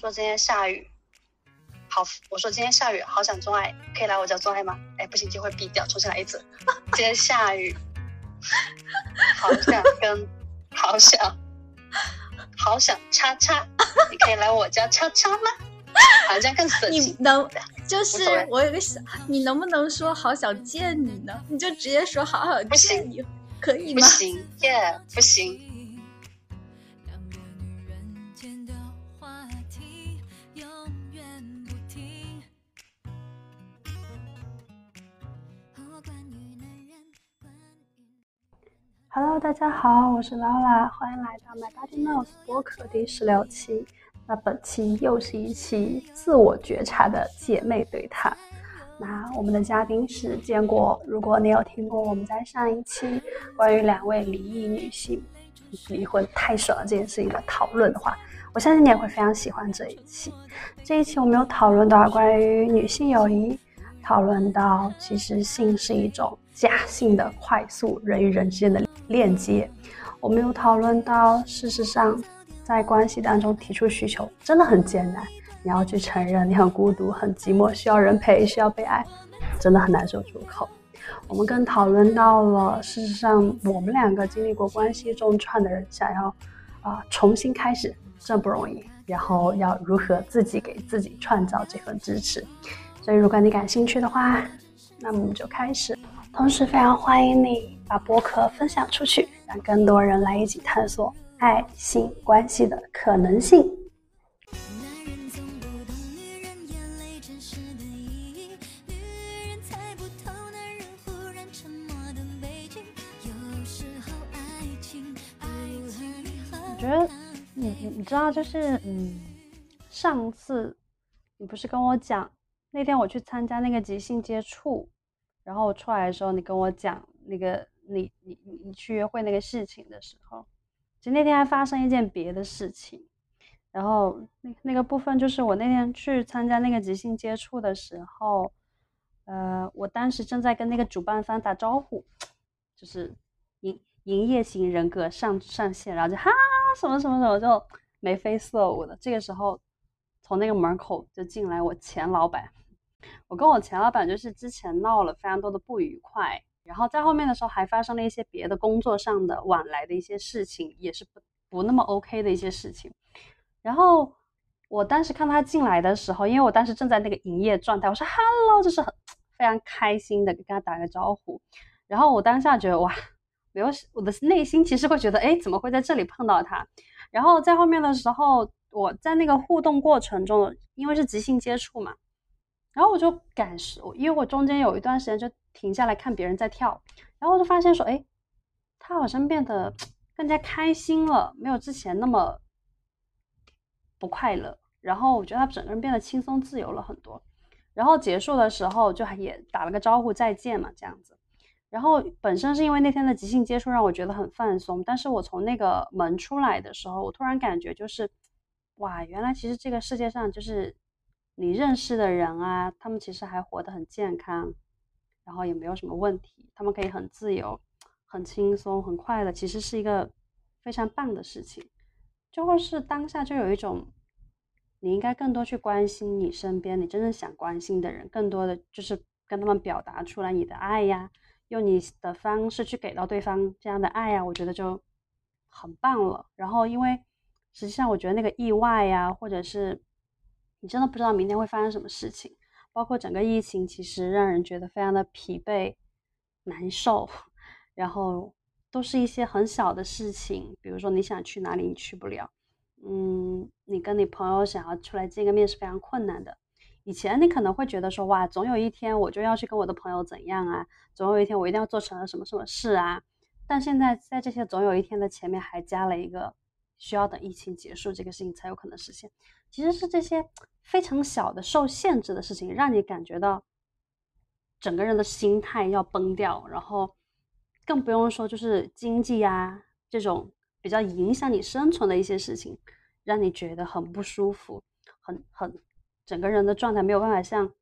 说今天下雨，好，我说今天下雨，好想做爱，可以来我家做爱吗？哎，不行，就会毙掉，重新来一次。今天下雨，好想跟，好想，好想叉叉，你可以来我家叉叉吗？好像更神奇。你能，就是我有个想，你能不能说好想见你呢？你就直接说好想见你，可以吗？不行，耶，不行。Hello，大家好，我是劳拉，欢迎来到 My Body Knows 播客第十六期。那本期又是一期自我觉察的姐妹对谈。那我们的嘉宾是坚果。如果你有听过我们在上一期关于两位离异女性离婚太爽了这件事情的讨论的话，我相信你也会非常喜欢这一期。这一期我们有讨论到关于女性友谊，讨论到其实性是一种假性的快速人与人之间的链接。我们有讨论到事实上。在关系当中提出需求真的很艰难，你要去承认你很孤独、很寂寞，需要人陪，需要被爱，真的很难说出口。我们更讨论到了，事实上我们两个经历过关系中串的人，想要啊重新开始真不容易，然后要如何自己给自己创造这份支持。所以如果你感兴趣的话，那么我们就开始。同时非常欢迎你把播客分享出去，让更多人来一起探索。爱性关系的可能性。我觉得，你你你知道，就是嗯，上次你不是跟我讲，那天我去参加那个即兴接触，然后我出来的时候，你跟我讲那个你你你你去约会那个事情的时候。其实那天还发生一件别的事情，然后那那个部分就是我那天去参加那个即兴接触的时候，呃，我当时正在跟那个主办方打招呼，就是营营业型人格上上线，然后就哈什么什么什么就眉飞色舞的。这个时候，从那个门口就进来我前老板，我跟我前老板就是之前闹了非常多的不愉快。然后在后面的时候还发生了一些别的工作上的往来的一些事情，也是不不那么 OK 的一些事情。然后我当时看他进来的时候，因为我当时正在那个营业状态，我说 Hello，就是很非常开心的跟他打个招呼。然后我当下觉得哇，没有我的内心其实会觉得哎，怎么会在这里碰到他？然后在后面的时候，我在那个互动过程中，因为是即兴接触嘛，然后我就感受，因为我中间有一段时间就。停下来看别人在跳，然后我就发现说，哎，他好像变得更加开心了，没有之前那么不快乐。然后我觉得他整个人变得轻松自由了很多。然后结束的时候就也打了个招呼再见嘛，这样子。然后本身是因为那天的即兴接触让我觉得很放松，但是我从那个门出来的时候，我突然感觉就是，哇，原来其实这个世界上就是你认识的人啊，他们其实还活得很健康。然后也没有什么问题，他们可以很自由、很轻松、很快乐，其实是一个非常棒的事情。就会是当下就有一种，你应该更多去关心你身边你真正想关心的人，更多的就是跟他们表达出来你的爱呀，用你的方式去给到对方这样的爱呀，我觉得就很棒了。然后因为实际上我觉得那个意外呀，或者是你真的不知道明天会发生什么事情。包括整个疫情，其实让人觉得非常的疲惫、难受，然后都是一些很小的事情，比如说你想去哪里，你去不了，嗯，你跟你朋友想要出来见个面是非常困难的。以前你可能会觉得说，哇，总有一天我就要去跟我的朋友怎样啊，总有一天我一定要做成了什么什么事啊。但现在在这些总有一天的前面还加了一个，需要等疫情结束这个事情才有可能实现。其实是这些。非常小的受限制的事情，让你感觉到整个人的心态要崩掉，然后更不用说就是经济啊这种比较影响你生存的一些事情，让你觉得很不舒服，很很整个人的状态没有办法像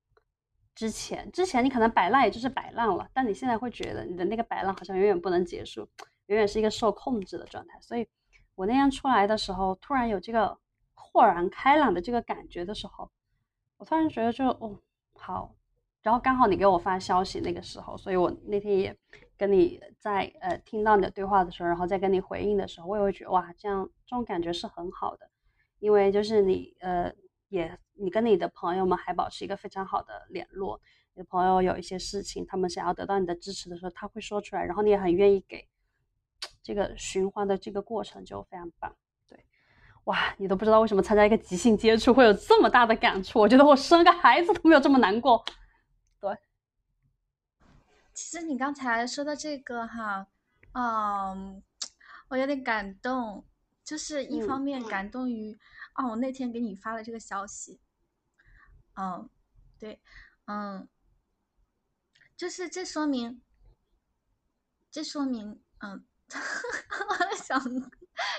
之前，之前你可能摆烂也就是摆烂了，但你现在会觉得你的那个摆烂好像永远不能结束，永远是一个受控制的状态。所以我那天出来的时候，突然有这个。豁然开朗的这个感觉的时候，我突然觉得就哦好，然后刚好你给我发消息那个时候，所以我那天也跟你在呃听到你的对话的时候，然后再跟你回应的时候，我也会觉得哇，这样这种感觉是很好的，因为就是你呃也你跟你的朋友们还保持一个非常好的联络，你的朋友有一些事情他们想要得到你的支持的时候，他会说出来，然后你也很愿意给。这个循环的这个过程就非常棒，对，哇，你都不知道为什么参加一个即兴接触会有这么大的感触，我觉得我生个孩子都没有这么难过，对。其实你刚才说的这个哈，嗯，我有点感动，就是一方面感动于哦，我那天给你发了这个消息，嗯，对，嗯，就是这说明，这说明。嗯，我 想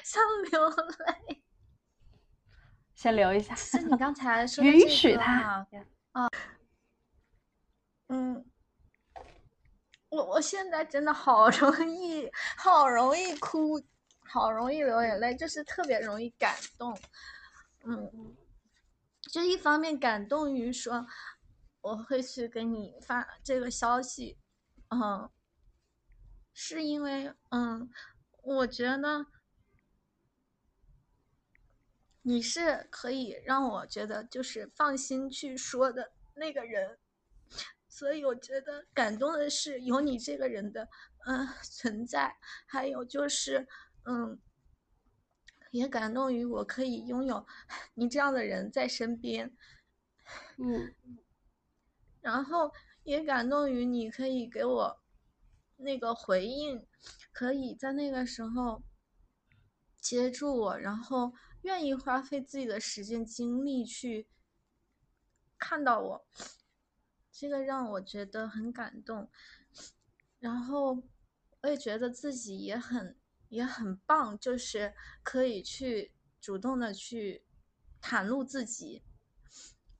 想流泪，先留一下。是你刚才 说允许他啊，嗯，我我现在真的好容易，好容易哭，好容易流眼泪，就是特别容易感动。嗯，就一方面感动于说我会去给你发这个消息，嗯。是因为，嗯，我觉得你是可以让我觉得就是放心去说的那个人，所以我觉得感动的是有你这个人的嗯存在，还有就是，嗯，也感动于我可以拥有你这样的人在身边，嗯，然后也感动于你可以给我。那个回应，可以在那个时候接住我，然后愿意花费自己的时间精力去看到我，这个让我觉得很感动。然后我也觉得自己也很也很棒，就是可以去主动的去袒露自己，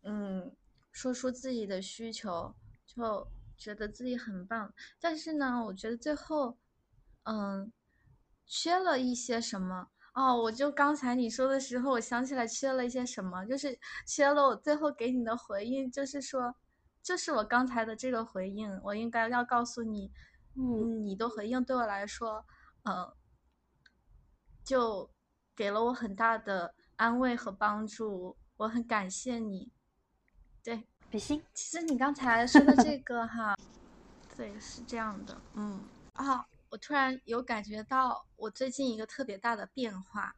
嗯，说出自己的需求，就。觉得自己很棒，但是呢，我觉得最后，嗯，缺了一些什么哦。我就刚才你说的时候，我想起来缺了一些什么，就是缺了我最后给你的回应，就是说，就是我刚才的这个回应，我应该要告诉你，嗯，你的回应对我来说，嗯，就给了我很大的安慰和帮助，我很感谢你，对。比心，其实你刚才说的这个哈，对，是这样的，嗯啊，我突然有感觉到我最近一个特别大的变化，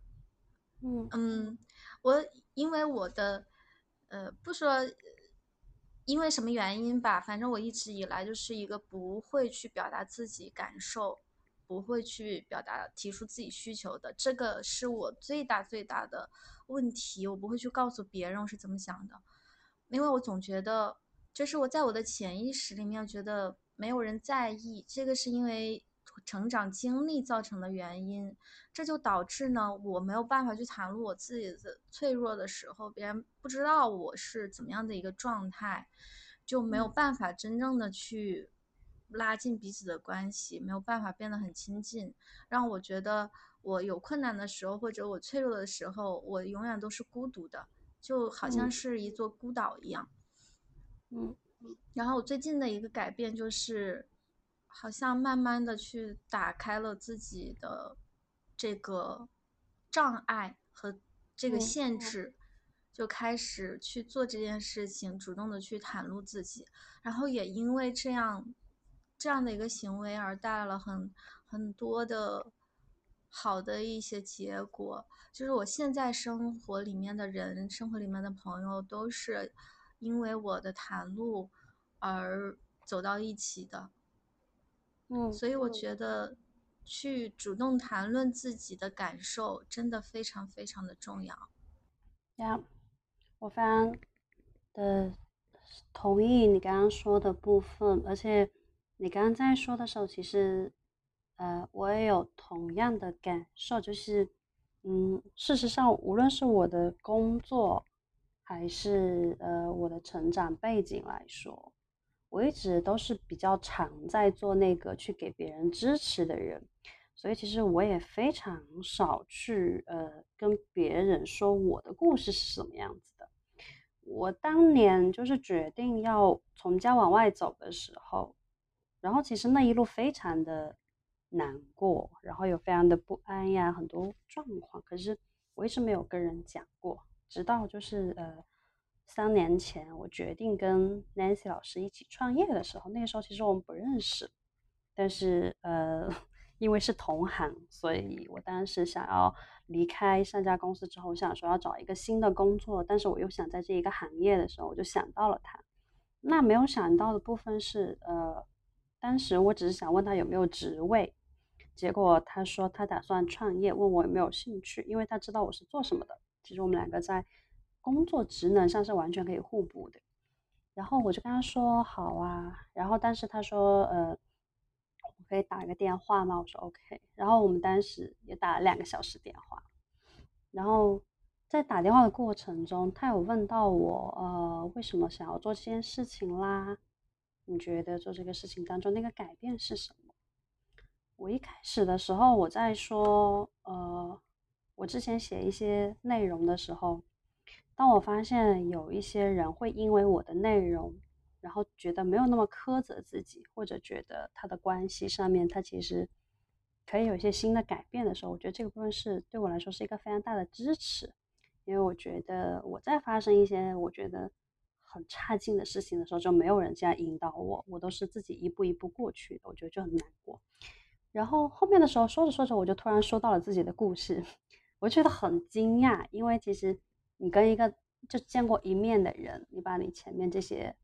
嗯嗯，我因为我的，呃，不说因为什么原因吧，反正我一直以来就是一个不会去表达自己感受，不会去表达提出自己需求的，这个是我最大最大的问题，我不会去告诉别人我是怎么想的。因为我总觉得，就是我在我的潜意识里面觉得没有人在意，这个是因为成长经历造成的原因，这就导致呢，我没有办法去袒露我自己的脆弱的时候，别人不知道我是怎么样的一个状态，就没有办法真正的去拉近彼此的关系，没有办法变得很亲近，让我觉得我有困难的时候或者我脆弱的时候，我永远都是孤独的。就好像是一座孤岛一样，嗯，然后我最近的一个改变就是，好像慢慢的去打开了自己的这个障碍和这个限制，就开始去做这件事情，主动的去袒露自己，然后也因为这样这样的一个行为而带来了很很多的。好的一些结果，就是我现在生活里面的人，生活里面的朋友，都是因为我的谈露而走到一起的。嗯，所以我觉得去主动谈论自己的感受，真的非常非常的重要。呀，我非常的同意你刚刚说的部分，而且你刚刚在说的时候，其实。呃，我也有同样的感受，就是，嗯，事实上，无论是我的工作，还是呃我的成长背景来说，我一直都是比较常在做那个去给别人支持的人，所以其实我也非常少去呃跟别人说我的故事是什么样子的。我当年就是决定要从家往外走的时候，然后其实那一路非常的难过，然后有非常的不安呀，很多状况。可是我一直没有跟人讲过，直到就是呃三年前我决定跟 Nancy 老师一起创业的时候，那个时候其实我们不认识，但是呃。因为是同行，所以我当时想要离开上家公司之后，我想说要找一个新的工作，但是我又想在这一个行业的时候，我就想到了他。那没有想到的部分是，呃，当时我只是想问他有没有职位，结果他说他打算创业，问我有没有兴趣，因为他知道我是做什么的。其实我们两个在工作职能上是完全可以互补的。然后我就跟他说好啊，然后但是他说，呃。我可以打个电话吗？我说 OK。然后我们当时也打了两个小时电话。然后在打电话的过程中，他有问到我，呃，为什么想要做这件事情啦？你觉得做这个事情当中那个改变是什么？我一开始的时候我在说，呃，我之前写一些内容的时候，当我发现有一些人会因为我的内容。然后觉得没有那么苛责自己，或者觉得他的关系上面他其实可以有一些新的改变的时候，我觉得这个部分是对我来说是一个非常大的支持，因为我觉得我在发生一些我觉得很差劲的事情的时候，就没有人这样引导我，我都是自己一步一步过去的，我觉得就很难。然后后面的时候说着说着，我就突然说到了自己的故事，我觉得很惊讶，因为其实你跟一个就见过一面的人，你把你前面这些。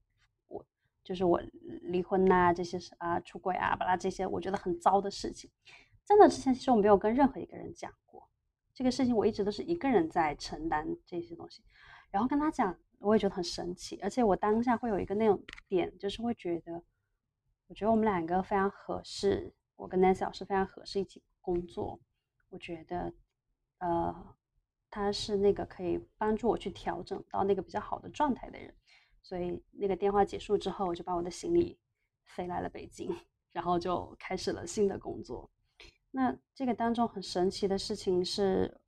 我就是我离婚呐，这些是啊，出轨啊，巴拉这些，我觉得很糟的事情。真的之前其实我没有跟任何一个人讲过这个事情，我一直都是一个人在承担这些东西。然后跟他讲，我也觉得很神奇。而且我当下会有一个那种点，就是会觉得，我觉得我们两个非常合适，我跟 Nancy 老师非常合适一起工作。我觉得，呃，他是那个可以帮助我去调整到那个比较好的状态的人。所以那个电话结束之后，我就把我的行李飞来了北京，然后就开始了新的工作。那这个当中很神奇的事情是，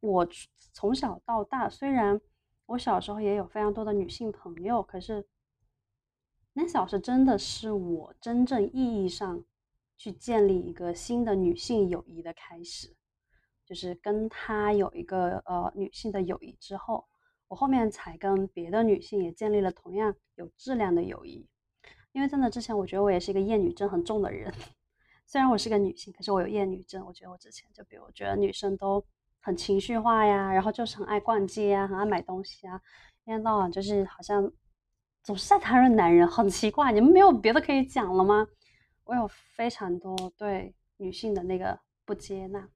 我从小到大，虽然我小时候也有非常多的女性朋友，可是那小时真的是我真正意义上去建立一个新的女性友谊的开始，就是跟她有一个呃女性的友谊之后。我后面才跟别的女性也建立了同样有质量的友谊，因为在那之前我觉得我也是一个厌女症很重的人，虽然我是个女性，可是我有厌女症。我觉得我之前就比如我觉得女生都很情绪化呀，然后就是很爱逛街啊，很爱买东西啊，一天到晚就是好像总是在谈论男人，很奇怪。你们没有别的可以讲了吗？我有非常多对女性的那个不接纳，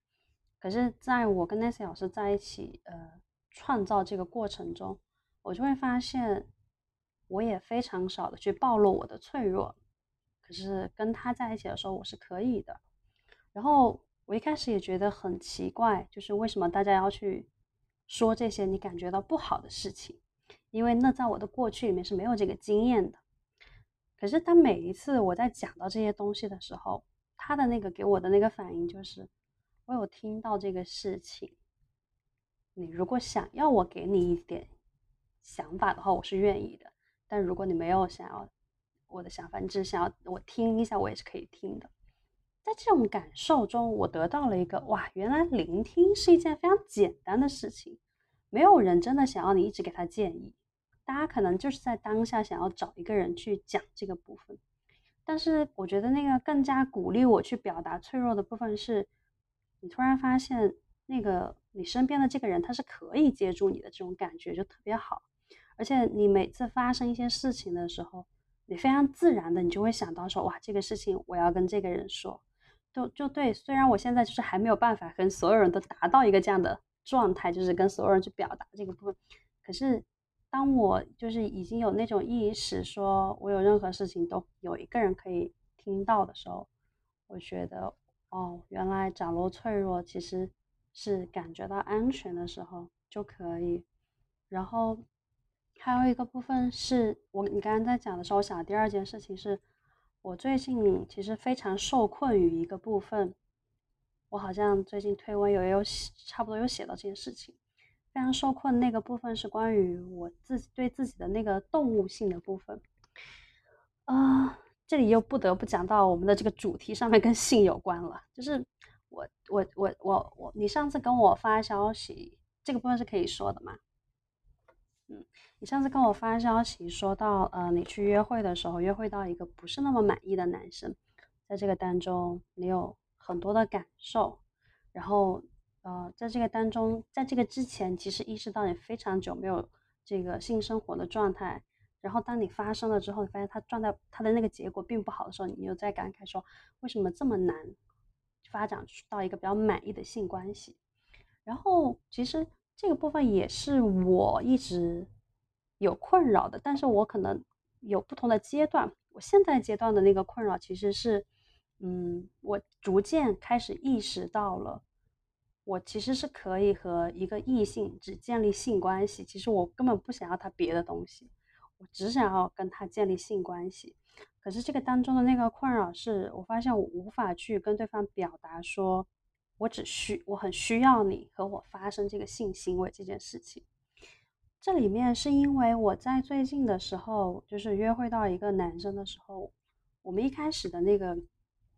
可是在我跟 Nancy 老师在一起，呃。创造这个过程中，我就会发现，我也非常少的去暴露我的脆弱。可是跟他在一起的时候，我是可以的。然后我一开始也觉得很奇怪，就是为什么大家要去说这些你感觉到不好的事情？因为那在我的过去里面是没有这个经验的。可是当每一次我在讲到这些东西的时候，他的那个给我的那个反应就是，我有听到这个事情。你如果想要我给你一点想法的话，我是愿意的。但如果你没有想要我的想法，你只是想要我听一下，我也是可以听的。在这种感受中，我得到了一个哇，原来聆听是一件非常简单的事情。没有人真的想要你一直给他建议，大家可能就是在当下想要找一个人去讲这个部分。但是我觉得那个更加鼓励我去表达脆弱的部分是，你突然发现。那个你身边的这个人，他是可以接住你的，这种感觉就特别好。而且你每次发生一些事情的时候，你非常自然的，你就会想到说，哇，这个事情我要跟这个人说，就就对。虽然我现在就是还没有办法跟所有人都达到一个这样的状态，就是跟所有人去表达这个部分，可是当我就是已经有那种意识，说我有任何事情都有一个人可以听到的时候，我觉得，哦，原来展露脆弱其实。是感觉到安全的时候就可以，然后还有一个部分是我你刚刚在讲的时候，我想第二件事情是，我最近其实非常受困于一个部分，我好像最近推文有有差不多有写到这件事情，非常受困。那个部分是关于我自己对自己的那个动物性的部分。啊，这里又不得不讲到我们的这个主题上面跟性有关了，就是我我我我我，你上次跟我发消息，这个部分是可以说的吗？嗯，你上次跟我发消息说到，呃，你去约会的时候，约会到一个不是那么满意的男生，在这个当中你有很多的感受，然后呃，在这个当中，在这个之前，其实意识到你非常久没有这个性生活的状态。然后当你发生了之后，你发现他状态他的那个结果并不好的时候，你又在感慨说为什么这么难发展到一个比较满意的性关系？然后其实这个部分也是我一直有困扰的，但是我可能有不同的阶段。我现在阶段的那个困扰其实是，嗯，我逐渐开始意识到了，我其实是可以和一个异性只建立性关系，其实我根本不想要他别的东西。我只想要跟他建立性关系，可是这个当中的那个困扰是我发现我无法去跟对方表达说，我只需我很需要你和我发生这个性行为这件事情。这里面是因为我在最近的时候，就是约会到一个男生的时候，我们一开始的那个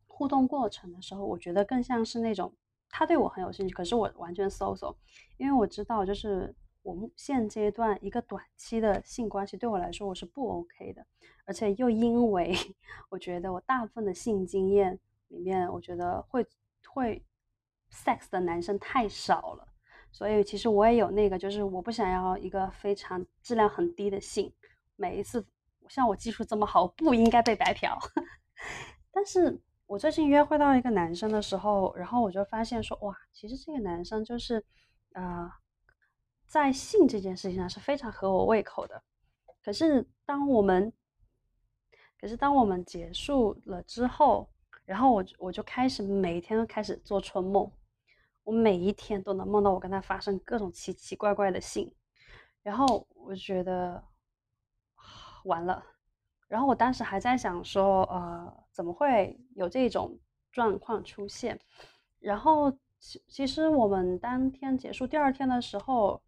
互动过程的时候，我觉得更像是那种他对我很有兴趣，可是我完全 so so，因为我知道就是。我们现阶段一个短期的性关系对我来说我是不 OK 的，而且又因为 我觉得我大部分的性经验里面，我觉得会会 sex 的男生太少了，所以其实我也有那个，就是我不想要一个非常质量很低的性。每一次像我技术这么好，不应该被白嫖。但是我最近约会到一个男生的时候，然后我就发现说，哇，其实这个男生就是，呃。在性这件事情上是非常合我胃口的，可是当我们，可是当我们结束了之后，然后我我就开始每一天都开始做春梦，我每一天都能梦到我跟他发生各种奇奇怪怪的性，然后我觉得完了，然后我当时还在想说，呃，怎么会有这种状况出现？然后其其实我们当天结束第二天的时候。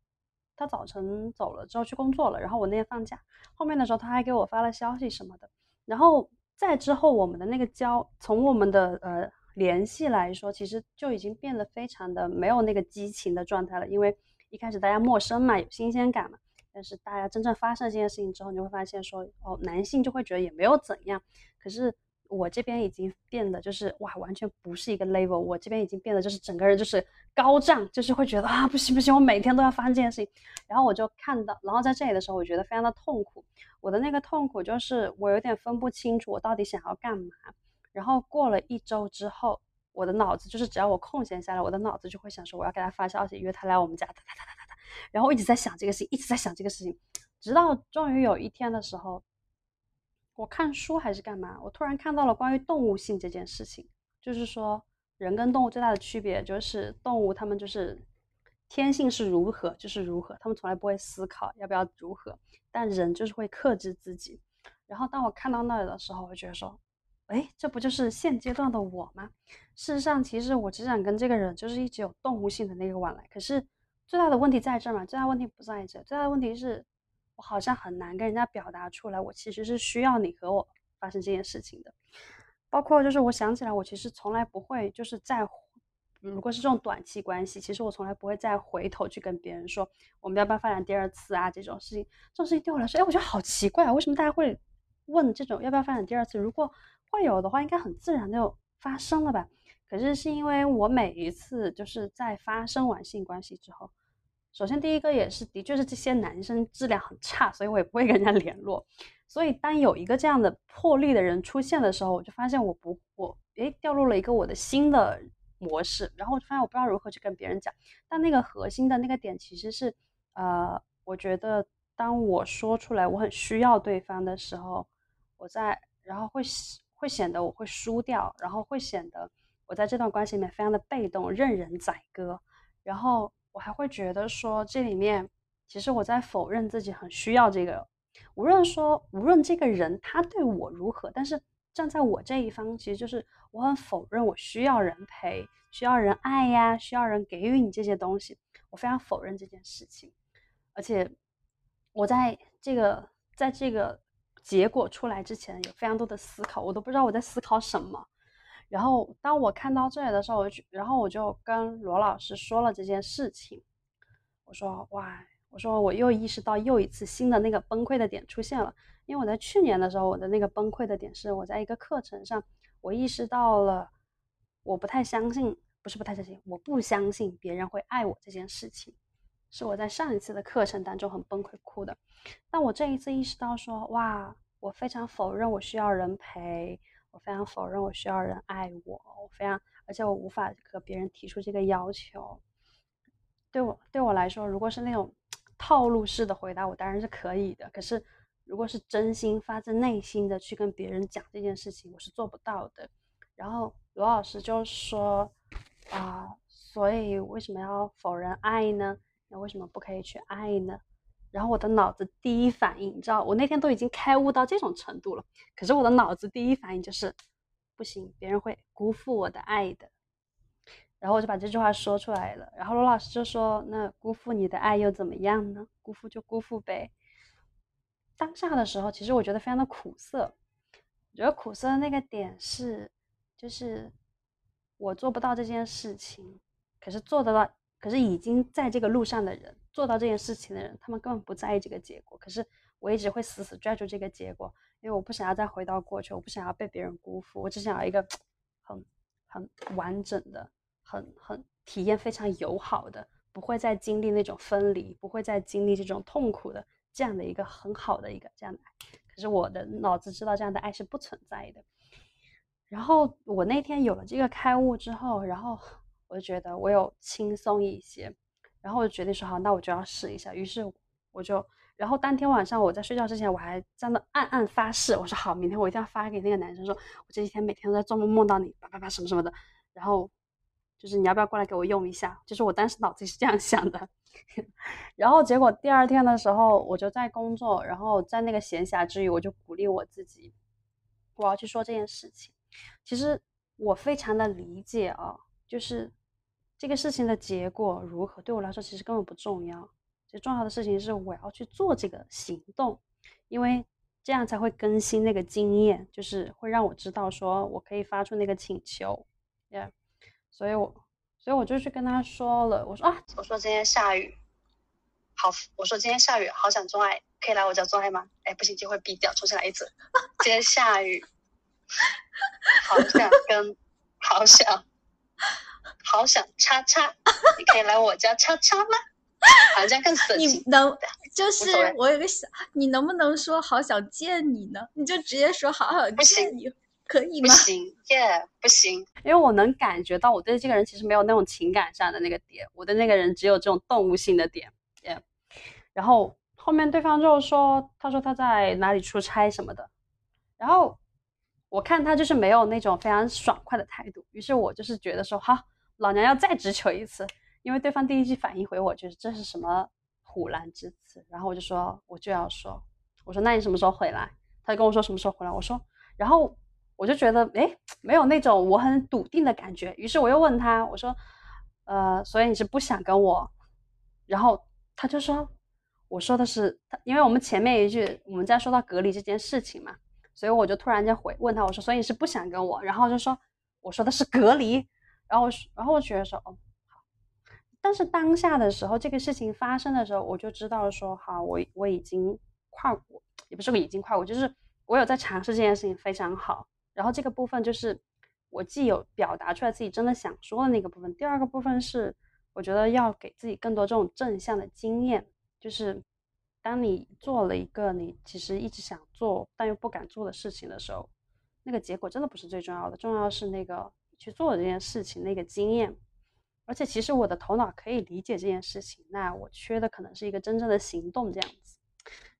他早晨走了之后去工作了，然后我那天放假，后面的时候他还给我发了消息什么的，然后再之后我们的那个交，从我们的呃联系来说，其实就已经变得非常的没有那个激情的状态了，因为一开始大家陌生嘛，有新鲜感嘛，但是大家真正发生这件事情之后，你会发现说，哦，男性就会觉得也没有怎样，可是。我这边已经变得就是哇，完全不是一个 level。我这边已经变得就是整个人就是高涨，就是会觉得啊，不行不行，我每天都要发生这件事情。然后我就看到，然后在这里的时候，我觉得非常的痛苦。我的那个痛苦就是我有点分不清楚我到底想要干嘛。然后过了一周之后，我的脑子就是只要我空闲下来，我的脑子就会想说我要给他发消息约他来我们家，哒哒哒哒哒。然后我一直在想这个事情，一直在想这个事情，直到终于有一天的时候。我看书还是干嘛？我突然看到了关于动物性这件事情，就是说人跟动物最大的区别就是动物它们就是天性是如何就是如何，它们从来不会思考要不要如何，但人就是会克制自己。然后当我看到那里的时候，我觉得说，哎，这不就是现阶段的我吗？事实上，其实我只想跟这个人就是一直有动物性的那个往来。可是最大的问题在这儿嘛？最大问题不在这，最大的问题是。我好像很难跟人家表达出来，我其实是需要你和我发生这件事情的。包括就是我想起来，我其实从来不会就是在，如果是这种短期关系，其实我从来不会再回头去跟别人说我们要不要发展第二次啊这种事情。这种事情对我来说，哎，我觉得好奇怪啊，为什么大家会问这种要不要发展第二次？如果会有的话，应该很自然就发生了吧？可是是因为我每一次就是在发生完性关系之后。首先，第一个也是，的确是这些男生质量很差，所以我也不会跟人家联络。所以，当有一个这样的破例的人出现的时候，我就发现我不，我诶掉入了一个我的新的模式，然后我就发现我不知道如何去跟别人讲。但那个核心的那个点其实是，呃，我觉得当我说出来我很需要对方的时候，我在，然后会会显得我会输掉，然后会显得我在这段关系里面非常的被动，任人宰割，然后。我还会觉得说，这里面其实我在否认自己很需要这个，无论说无论这个人他对我如何，但是站在我这一方，其实就是我很否认我需要人陪，需要人爱呀，需要人给予你这些东西，我非常否认这件事情。而且我在这个在这个结果出来之前，有非常多的思考，我都不知道我在思考什么。然后当我看到这里的时候，我就然后我就跟罗老师说了这件事情。我说哇，我说我又意识到又一次新的那个崩溃的点出现了。因为我在去年的时候，我的那个崩溃的点是我在一个课程上，我意识到了我不太相信，不是不太相信，我不相信别人会爱我这件事情，是我在上一次的课程当中很崩溃哭的。但我这一次意识到说哇，我非常否认我需要人陪。我非常否认我需要人爱我，我非常，而且我无法和别人提出这个要求。对我对我来说，如果是那种套路式的回答，我当然是可以的。可是，如果是真心发自内心的去跟别人讲这件事情，我是做不到的。然后罗老师就说：“啊，所以为什么要否认爱呢？那为什么不可以去爱呢？”然后我的脑子第一反应，你知道，我那天都已经开悟到这种程度了，可是我的脑子第一反应就是，不行，别人会辜负我的爱的。然后我就把这句话说出来了。然后罗老师就说：“那辜负你的爱又怎么样呢？辜负就辜负呗。”当下的时候，其实我觉得非常的苦涩。我觉得苦涩的那个点是，就是我做不到这件事情，可是做得到。可是已经在这个路上的人，做到这件事情的人，他们根本不在意这个结果。可是我一直会死死拽住这个结果，因为我不想要再回到过去，我不想要被别人辜负，我只想要一个很很完整的、很很体验非常友好的，不会再经历那种分离，不会再经历这种痛苦的这样的一个很好的一个这样的爱。可是我的脑子知道这样的爱是不存在的。然后我那天有了这个开悟之后，然后。我就觉得我有轻松一些，然后我就决定说好，那我就要试一下。于是我就，然后当天晚上我在睡觉之前，我还在那暗暗发誓，我说好，明天我一定要发给那个男生，说我这几天每天都在做梦梦到你，叭叭叭什么什么的。然后就是你要不要过来给我用一下？就是我当时脑子是这样想的。然后结果第二天的时候，我就在工作，然后在那个闲暇之余，我就鼓励我自己，我要去说这件事情。其实我非常的理解啊，就是。这个事情的结果如何，对我来说其实根本不重要。最重要的事情是我要去做这个行动，因为这样才会更新那个经验，就是会让我知道说我可以发出那个请求。Yeah，所以我所以我就去跟他说了，我说啊，我说今天下雨，好，我说今天下雨，好想做爱，可以来我家做爱吗？哎，不行，就会毙掉，重新来一次。今天下雨，好想跟，好想。好想叉叉，你可以来我家叉叉吗？好像更神奇。你能就是我有个想，你能不能说好想见你呢？你就直接说好想见你，可以吗？不行耶，不行，因为我能感觉到我对这个人其实没有那种情感上的那个点，我对那个人只有这种动物性的点。耶，然后后面对方就说，他说他在哪里出差什么的，然后我看他就是没有那种非常爽快的态度，于是我就是觉得说好。老娘要再直求一次，因为对方第一句反应回我就是这是什么虎狼之词，然后我就说我就要说，我说那你什么时候回来？他就跟我说什么时候回来，我说，然后我就觉得哎没有那种我很笃定的感觉，于是我又问他，我说，呃，所以你是不想跟我？然后他就说，我说的是他，因为我们前面一句我们在说到隔离这件事情嘛，所以我就突然间回问他，我说所以是不想跟我？然后就说我说的是隔离。然后，然后我觉得说，哦，好。但是当下的时候，这个事情发生的时候，我就知道说，好，我我已经跨过，也不是我已经跨过，就是我有在尝试这件事情，非常好。然后这个部分就是我既有表达出来自己真的想说的那个部分，第二个部分是我觉得要给自己更多这种正向的经验，就是当你做了一个你其实一直想做但又不敢做的事情的时候，那个结果真的不是最重要的，重要是那个。去做这件事情那个经验，而且其实我的头脑可以理解这件事情，那我缺的可能是一个真正的行动这样子，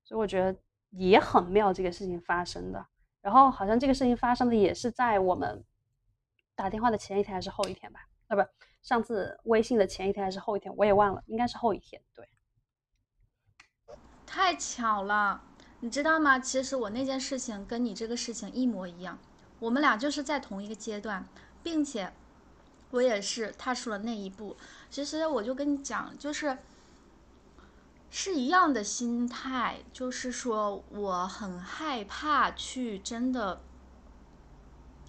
所以我觉得也很妙这个事情发生的。然后好像这个事情发生的也是在我们打电话的前一天还是后一天吧？啊，不，上次微信的前一天还是后一天，我也忘了，应该是后一天。对，太巧了，你知道吗？其实我那件事情跟你这个事情一模一样。我们俩就是在同一个阶段，并且我也是踏出了那一步。其实我就跟你讲，就是是一样的心态，就是说我很害怕去真的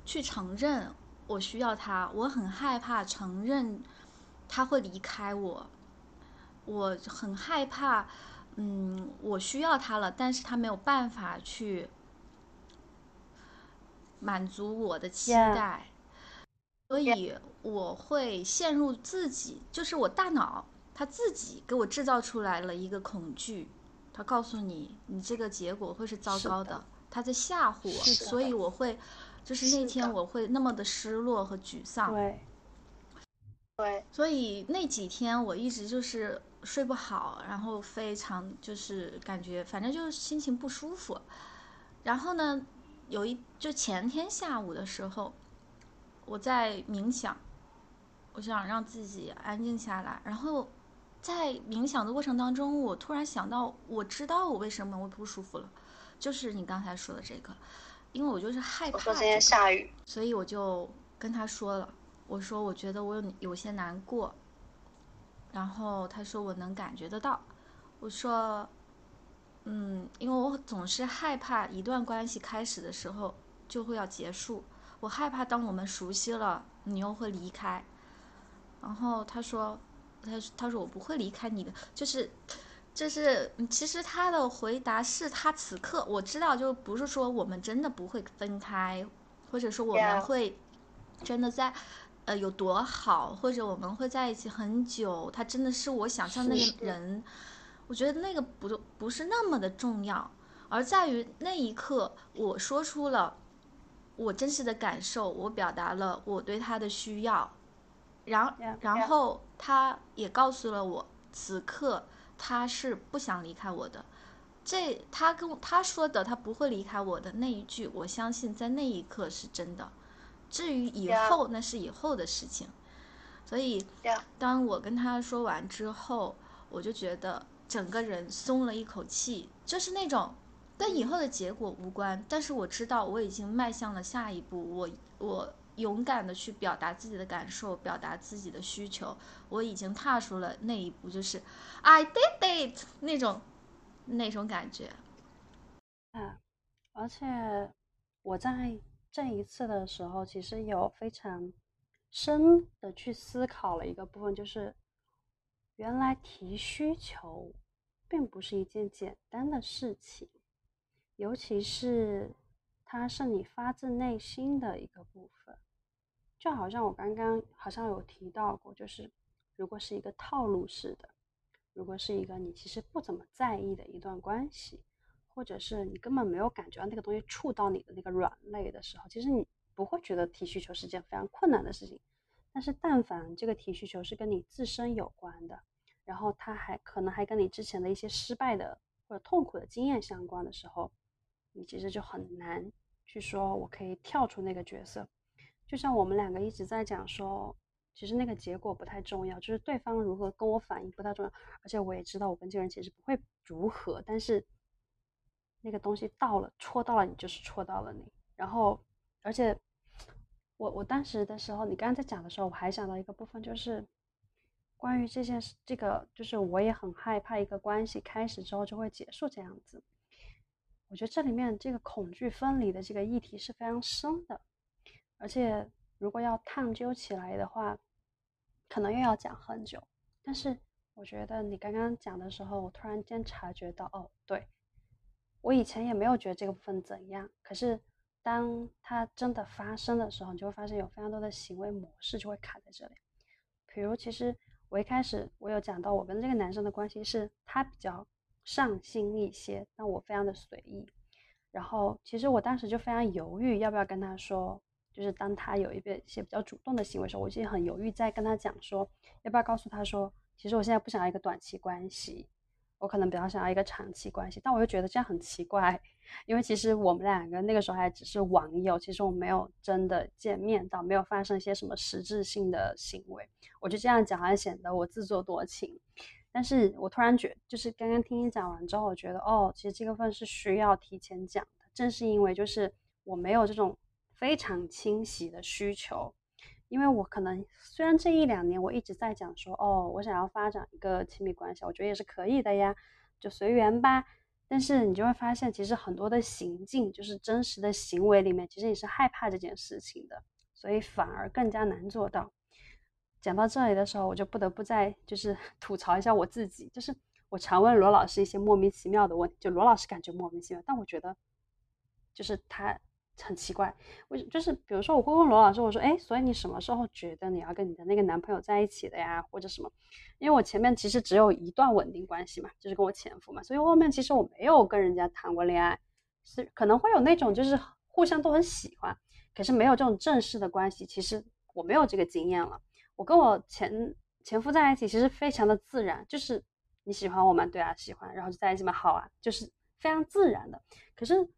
去承认我需要他，我很害怕承认他会离开我，我很害怕，嗯，我需要他了，但是他没有办法去。满足我的期待，所以我会陷入自己，就是我大脑他自己给我制造出来了一个恐惧，他告诉你你这个结果会是糟糕的，他在吓唬我，所以我会，就是那天我会那么的失落和沮丧，对，对，所以那几天我一直就是睡不好，然后非常就是感觉反正就是心情不舒服，然后呢。有一就前天下午的时候，我在冥想，我想让自己安静下来。然后在冥想的过程当中，我突然想到，我知道我为什么我不舒服了，就是你刚才说的这个，因为我就是害怕。今天下雨，所以我就跟他说了，我说我觉得我有有些难过，然后他说我能感觉得到，我说。嗯，因为我总是害怕一段关系开始的时候就会要结束，我害怕当我们熟悉了，你又会离开。然后他说，他他说我不会离开你的，就是，就是，其实他的回答是他此刻我知道，就不是说我们真的不会分开，或者说我们会真的在，呃，有多好，或者我们会在一起很久，他真的是我想象那个人。我觉得那个不不是那么的重要，而在于那一刻，我说出了我真实的感受，我表达了我对他的需要，然然后他也告诉了我，此刻他是不想离开我的。这他跟他说的他不会离开我的那一句，我相信在那一刻是真的。至于以后，那是以后的事情。所以，当我跟他说完之后，我就觉得。整个人松了一口气，就是那种跟以后的结果无关，但是我知道我已经迈向了下一步，我我勇敢的去表达自己的感受，表达自己的需求，我已经踏出了那一步，就是 I did it 那种那种感觉。啊，而且我在这一次的时候，其实有非常深的去思考了一个部分，就是。原来提需求，并不是一件简单的事情，尤其是它是你发自内心的一个部分。就好像我刚刚好像有提到过，就是如果是一个套路式的，如果是一个你其实不怎么在意的一段关系，或者是你根本没有感觉到那个东西触到你的那个软肋的时候，其实你不会觉得提需求是件非常困难的事情。但是，但凡这个提需求是跟你自身有关的，然后他还可能还跟你之前的一些失败的或者痛苦的经验相关的时候，你其实就很难去说我可以跳出那个角色。就像我们两个一直在讲说，其实那个结果不太重要，就是对方如何跟我反应不太重要。而且我也知道我跟这个人其实不会如何，但是那个东西到了，戳到了你就是戳到了你。然后，而且。我我当时的时候，你刚刚在讲的时候，我还想到一个部分，就是关于这件事，这个就是我也很害怕一个关系开始之后就会结束这样子。我觉得这里面这个恐惧分离的这个议题是非常深的，而且如果要探究起来的话，可能又要讲很久。但是我觉得你刚刚讲的时候，我突然间察觉到，哦，对我以前也没有觉得这个部分怎样，可是。当它真的发生的时候，你就会发现有非常多的行为模式就会卡在这里。比如，其实我一开始我有讲到，我跟这个男生的关系是他比较上心一些，但我非常的随意。然后，其实我当时就非常犹豫，要不要跟他说，就是当他有一些一些比较主动的行为时候，我其实很犹豫，在跟他讲说，要不要告诉他说，其实我现在不想要一个短期关系。我可能比较想要一个长期关系，但我又觉得这样很奇怪，因为其实我们两个那个时候还只是网友，其实我没有真的见面到，没有发生一些什么实质性的行为。我就这样讲，还显得我自作多情。但是我突然觉，就是刚刚听你讲完之后，我觉得哦，其实这个份是需要提前讲的。正是因为就是我没有这种。非常清晰的需求，因为我可能虽然这一两年我一直在讲说，哦，我想要发展一个亲密关系，我觉得也是可以的呀，就随缘吧。但是你就会发现，其实很多的行径，就是真实的行为里面，其实你是害怕这件事情的，所以反而更加难做到。讲到这里的时候，我就不得不再就是 吐槽一下我自己，就是我常问罗老师一些莫名其妙的问题，就罗老师感觉莫名其妙，但我觉得就是他很奇怪，为就是比如说我会问罗老师，我说哎，所以你什么时候觉得你要跟你的那个男朋友在一起的呀，或者什么？因为我前面其实只有一段稳定关系嘛，就是跟我前夫嘛，所以后面其实我没有跟人家谈过恋爱，是可能会有那种就是互相都很喜欢，可是没有这种正式的关系，其实我没有这个经验了。我跟我前前夫在一起，其实非常的自然，就是你喜欢我吗？对啊，喜欢，然后就在一起嘛，好啊，就是非常自然的。可是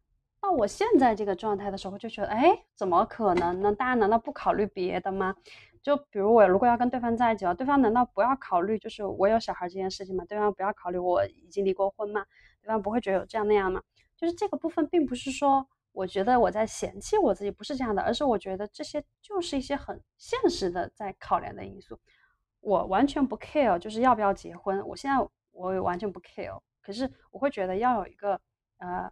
到我现在这个状态的时候，就觉得，哎，怎么可能呢？大家难道不考虑别的吗？就比如我如果要跟对方在一起了，对方难道不要考虑就是我有小孩这件事情吗？对方不要考虑我已经离过婚吗？对方不会觉得有这样那样吗？就是这个部分，并不是说。我觉得我在嫌弃我自己，不是这样的，而是我觉得这些就是一些很现实的在考量的因素。我完全不 care，就是要不要结婚。我现在我完全不 care，可是我会觉得要有一个呃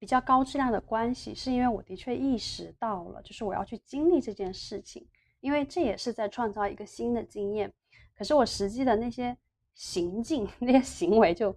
比较高质量的关系，是因为我的确意识到了，就是我要去经历这件事情，因为这也是在创造一个新的经验。可是我实际的那些行径、那些行为就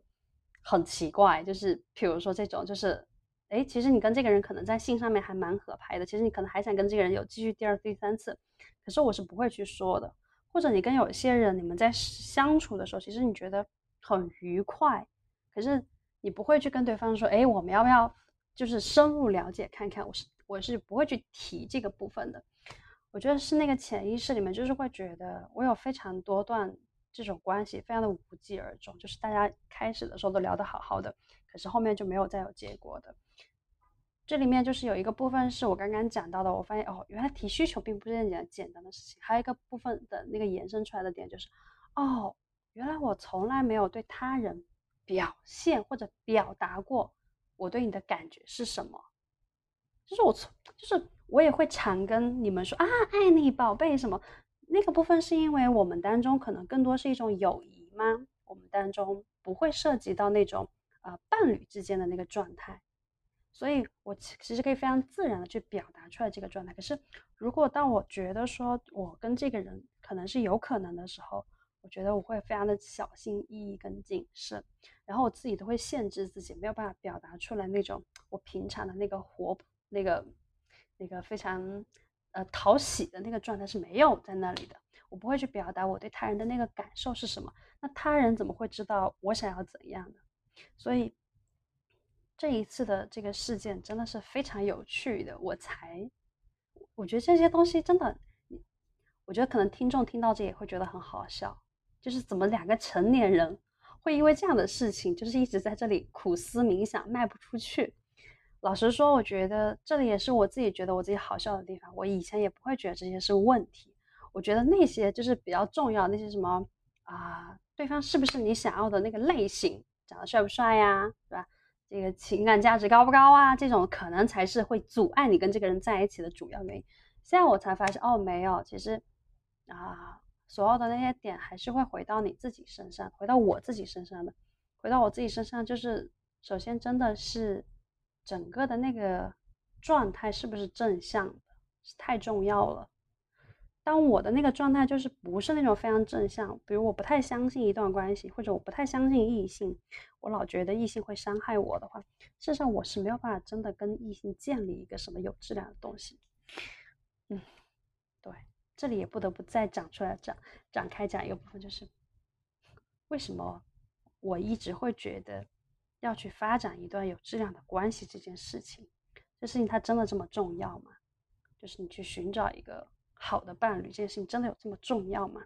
很奇怪，就是比如说这种，就是。哎，其实你跟这个人可能在性上面还蛮合拍的，其实你可能还想跟这个人有继续第二、第三次，可是我是不会去说的。或者你跟有些人，你们在相处的时候，其实你觉得很愉快，可是你不会去跟对方说，哎，我们要不要就是深入了解看看？我是我是不会去提这个部分的。我觉得是那个潜意识里面，就是会觉得我有非常多段这种关系，非常的无疾而终，就是大家开始的时候都聊得好好的，可是后面就没有再有结果的。这里面就是有一个部分是我刚刚讲到的，我发现哦，原来提需求并不是一件简单的事情。还有一个部分的那个延伸出来的点就是，哦，原来我从来没有对他人表现或者表达过我对你的感觉是什么。就是我从，就是我也会常跟你们说啊，爱你宝贝什么。那个部分是因为我们当中可能更多是一种友谊吗？我们当中不会涉及到那种呃伴侣之间的那个状态。所以，我其实可以非常自然的去表达出来这个状态。可是，如果当我觉得说我跟这个人可能是有可能的时候，我觉得我会非常的小心翼翼跟谨慎，然后我自己都会限制自己，没有办法表达出来那种我平常的那个活那个那个非常呃讨喜的那个状态是没有在那里的。我不会去表达我对他人的那个感受是什么，那他人怎么会知道我想要怎样的？所以。这一次的这个事件真的是非常有趣的，我才，我觉得这些东西真的，我觉得可能听众听到这也会觉得很好笑，就是怎么两个成年人会因为这样的事情，就是一直在这里苦思冥想，迈不出去。老实说，我觉得这里也是我自己觉得我自己好笑的地方。我以前也不会觉得这些是问题，我觉得那些就是比较重要那些什么啊，对方是不是你想要的那个类型，长得帅不帅呀，对吧？这个情感价值高不高啊？这种可能才是会阻碍你跟这个人在一起的主要原因。现在我才发现，哦，没有，其实啊，所有的那些点还是会回到你自己身上，回到我自己身上的，回到我自己身上，就是首先真的是整个的那个状态是不是正向的，是太重要了。当我的那个状态就是不是那种非常正向，比如我不太相信一段关系，或者我不太相信异性，我老觉得异性会伤害我的话，事实上我是没有办法真的跟异性建立一个什么有质量的东西。这里也不得不再讲出来，讲展开讲一个部分，就是为什么我一直会觉得要去发展一段有质量的关系这件事情，这事情它真的这么重要吗？就是你去寻找一个。好的伴侣这件事情真的有这么重要吗？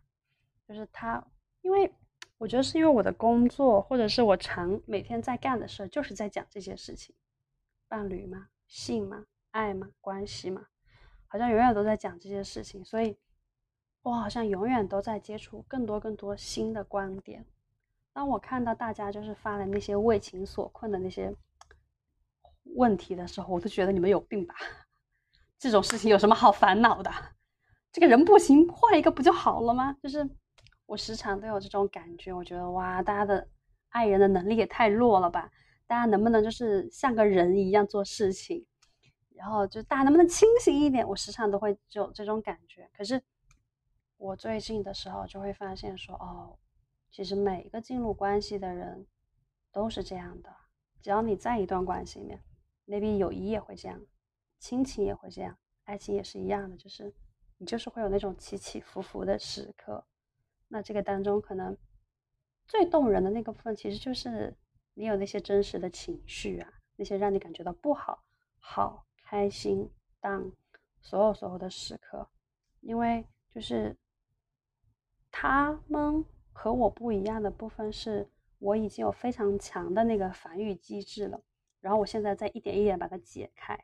就是他，因为我觉得是因为我的工作，或者是我常每天在干的事，就是在讲这些事情，伴侣吗？性吗？爱吗？关系吗？好像永远都在讲这些事情，所以我好像永远都在接触更多更多新的观点。当我看到大家就是发的那些为情所困的那些问题的时候，我都觉得你们有病吧。这种事情有什么好烦恼的？这个人不行，换一个不就好了吗？就是我时常都有这种感觉，我觉得哇，大家的爱人的能力也太弱了吧？大家能不能就是像个人一样做事情？然后就大家能不能清醒一点？我时常都会有这种感觉。可是我最近的时候就会发现说，哦，其实每一个进入关系的人都是这样的。只要你在一段关系里面，maybe 友谊也会这样，亲情也会这样，爱情也是一样的，就是你就是会有那种起起伏伏的时刻。那这个当中可能最动人的那个部分，其实就是你有那些真实的情绪啊，那些让你感觉到不好、好、开心、当所有所有的时刻，因为就是他们和我不一样的部分是。我已经有非常强的那个防御机制了，然后我现在在一点一点把它解开，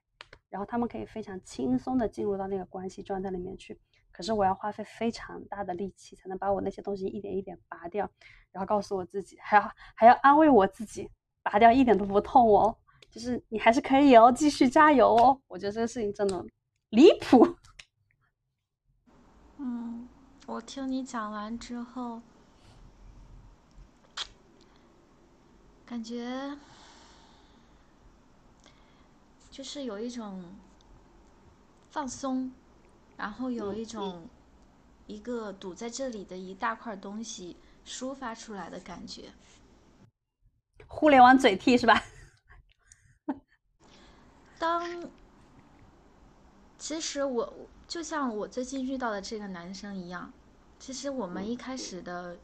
然后他们可以非常轻松的进入到那个关系状态里面去。可是我要花费非常大的力气才能把我那些东西一点一点拔掉，然后告诉我自己，还要还要安慰我自己，拔掉一点都不痛哦，就是你还是可以哦，继续加油哦。我觉得这个事情真的离谱。嗯，我听你讲完之后。感觉就是有一种放松，然后有一种一个堵在这里的一大块东西抒发出来的感觉。互联网嘴替是吧？当其实我就像我最近遇到的这个男生一样，其实我们一开始的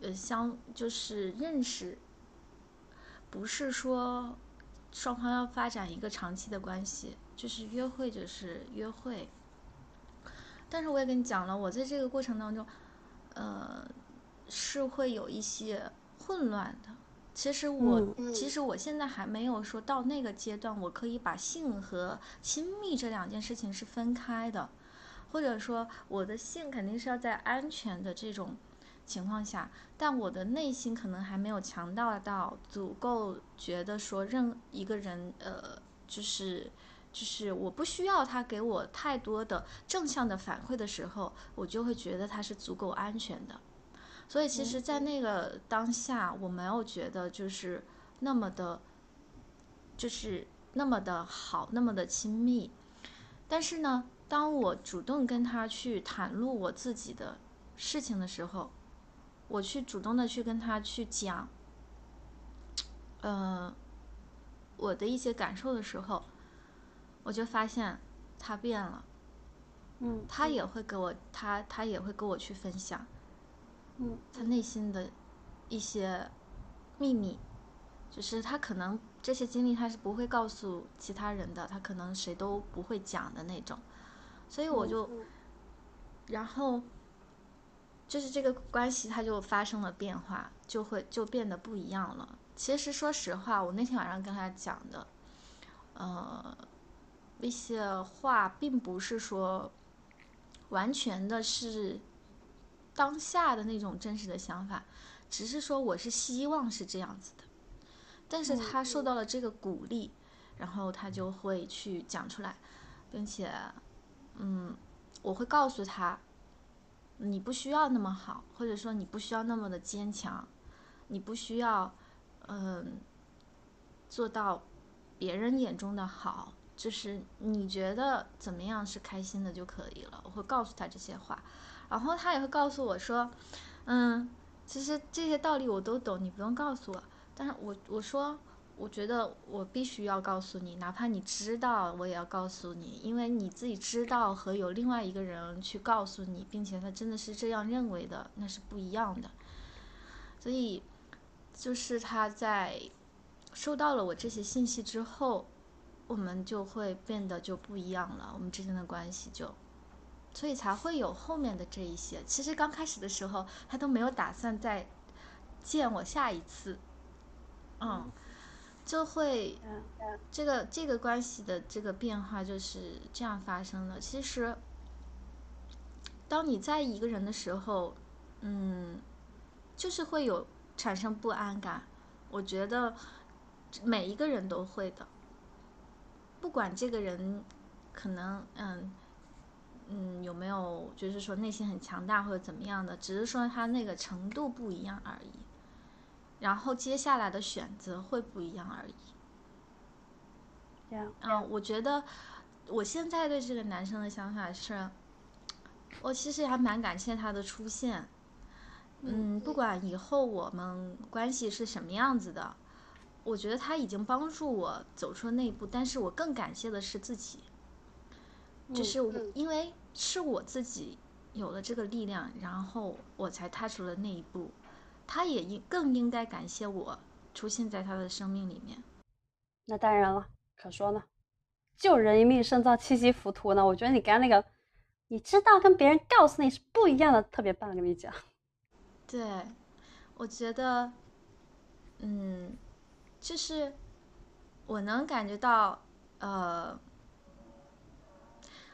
呃相就是认识。不是说双方要发展一个长期的关系，就是约会就是约会。但是我也跟你讲了，我在这个过程当中，呃，是会有一些混乱的。其实我其实我现在还没有说到那个阶段，我可以把性和亲密这两件事情是分开的，或者说我的性肯定是要在安全的这种。情况下，但我的内心可能还没有强大到足够觉得说任一个人，呃，就是就是我不需要他给我太多的正向的反馈的时候，我就会觉得他是足够安全的。所以其实，在那个当下，我没有觉得就是那么的，就是那么的好，那么的亲密。但是呢，当我主动跟他去袒露我自己的事情的时候，我去主动的去跟他去讲，呃，我的一些感受的时候，我就发现他变了，嗯，他也会给我，他他也会跟我去分享，嗯，他内心的一些秘密，就是他可能这些经历他是不会告诉其他人的，他可能谁都不会讲的那种，所以我就，然后。就是这个关系，它就发生了变化，就会就变得不一样了。其实说实话，我那天晚上跟他讲的，呃，一些话并不是说完全的是当下的那种真实的想法，只是说我是希望是这样子的。但是他受到了这个鼓励，然后他就会去讲出来，并且，嗯，我会告诉他。你不需要那么好，或者说你不需要那么的坚强，你不需要，嗯，做到别人眼中的好，就是你觉得怎么样是开心的就可以了。我会告诉他这些话，然后他也会告诉我说，嗯，其实这些道理我都懂，你不用告诉我。但是我我说。我觉得我必须要告诉你，哪怕你知道，我也要告诉你，因为你自己知道和有另外一个人去告诉你，并且他真的是这样认为的，那是不一样的。所以，就是他在收到了我这些信息之后，我们就会变得就不一样了，我们之间的关系就，所以才会有后面的这一些。其实刚开始的时候，他都没有打算再见我下一次，嗯。就会，这个这个关系的这个变化就是这样发生的。其实，当你在意一个人的时候，嗯，就是会有产生不安感。我觉得每一个人都会的，不管这个人可能嗯嗯有没有就是说内心很强大或者怎么样的，只是说他那个程度不一样而已。然后接下来的选择会不一样而已。嗯，我觉得我现在对这个男生的想法是，我其实还蛮感谢他的出现。嗯，不管以后我们关系是什么样子的，我觉得他已经帮助我走出了那一步。但是我更感谢的是自己，就是我因为是我自己有了这个力量，然后我才踏出了那一步。他也应更应该感谢我出现在他的生命里面。那当然了，可说呢，救人一命胜造七级浮屠呢。我觉得你刚刚那个，你知道跟别人告诉你是不一样的，特别棒，跟你讲。对，我觉得，嗯，就是我能感觉到，呃，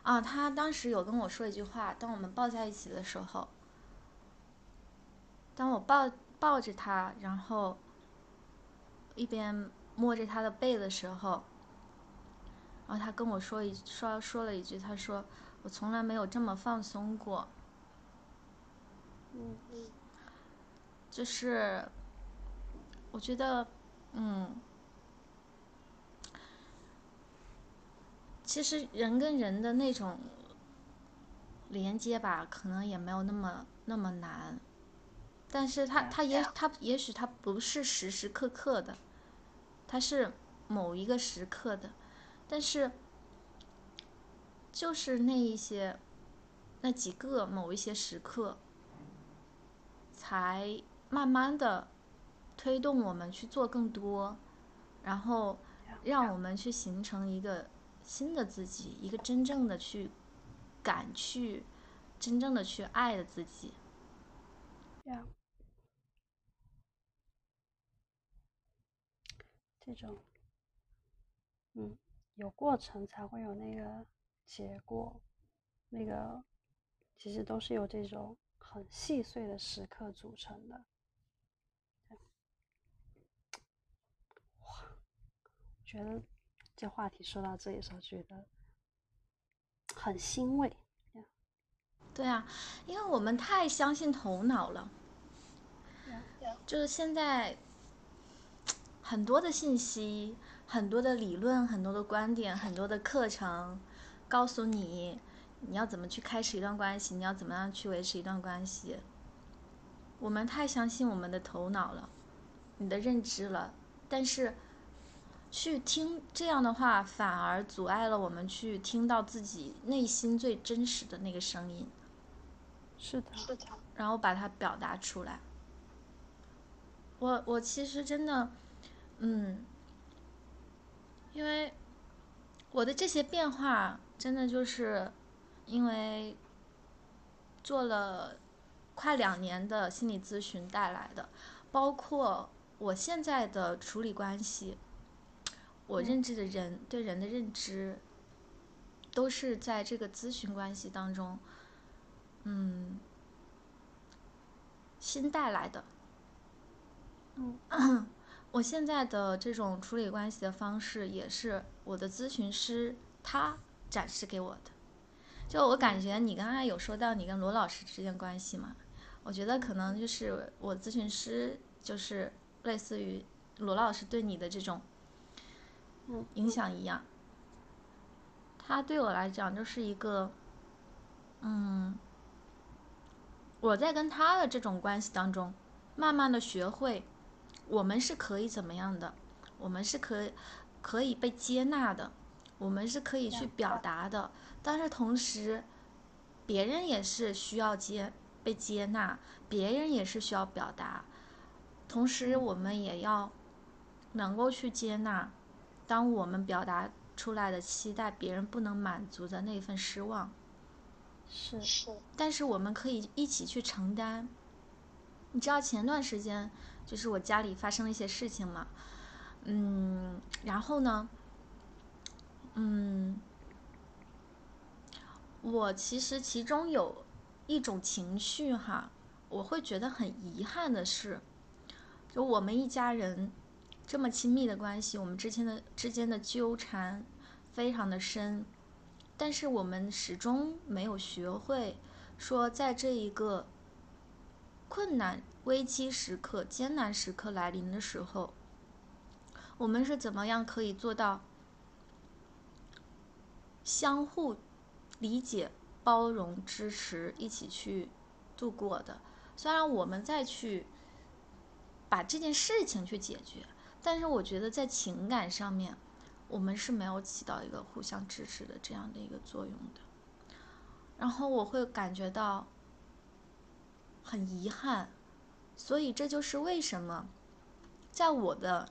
啊，他当时有跟我说一句话，当我们抱在一起的时候，当我抱抱着他，然后一边摸着他的背的时候，然后他跟我说一说说了一句，他说我从来没有这么放松过。嗯嗯。就是，我觉得，嗯，其实人跟人的那种连接吧，可能也没有那么那么难，但是他他也他也许他不是时时刻刻的，他是某一个时刻的，但是就是那一些那几个某一些时刻才。慢慢的推动我们去做更多，然后让我们去形成一个新的自己，一个真正的去敢去真正的去爱的自己。这种，嗯，有过程才会有那个结果，那个其实都是由这种很细碎的时刻组成的。觉得这话题说到这里时候，觉得很欣慰。对啊，因为我们太相信头脑了。就是现在很多的信息、很多的理论、很多的观点、很多的课程，告诉你你要怎么去开始一段关系，你要怎么样去维持一段关系。我们太相信我们的头脑了，你的认知了，但是。去听这样的话，反而阻碍了我们去听到自己内心最真实的那个声音。是的，是的。然后把它表达出来。我我其实真的，嗯，因为我的这些变化，真的就是因为做了快两年的心理咨询带来的，包括我现在的处理关系。我认知的人对人的认知，都是在这个咨询关系当中，嗯，新带来的。嗯，我现在的这种处理关系的方式，也是我的咨询师他展示给我的。就我感觉，你刚才有说到你跟罗老师之间关系嘛？我觉得可能就是我咨询师，就是类似于罗老师对你的这种。影响一样，他对我来讲就是一个，嗯，我在跟他的这种关系当中，慢慢的学会，我们是可以怎么样的，我们是可以可以被接纳的，我们是可以去表达的，但是同时，别人也是需要接被接纳，别人也是需要表达，同时我们也要能够去接纳。当我们表达出来的期待，别人不能满足的那份失望，是是，但是我们可以一起去承担。你知道前段时间就是我家里发生了一些事情嘛，嗯，然后呢，嗯，我其实其中有一种情绪哈，我会觉得很遗憾的是，就我们一家人。这么亲密的关系，我们之间的之间的纠缠非常的深，但是我们始终没有学会说，在这一个困难、危机时刻、艰难时刻来临的时候，我们是怎么样可以做到相互理解、包容、支持，一起去度过的？虽然我们再去把这件事情去解决，但是我觉得在情感上面。我们是没有起到一个互相支持的这样的一个作用的，然后我会感觉到很遗憾，所以这就是为什么在我的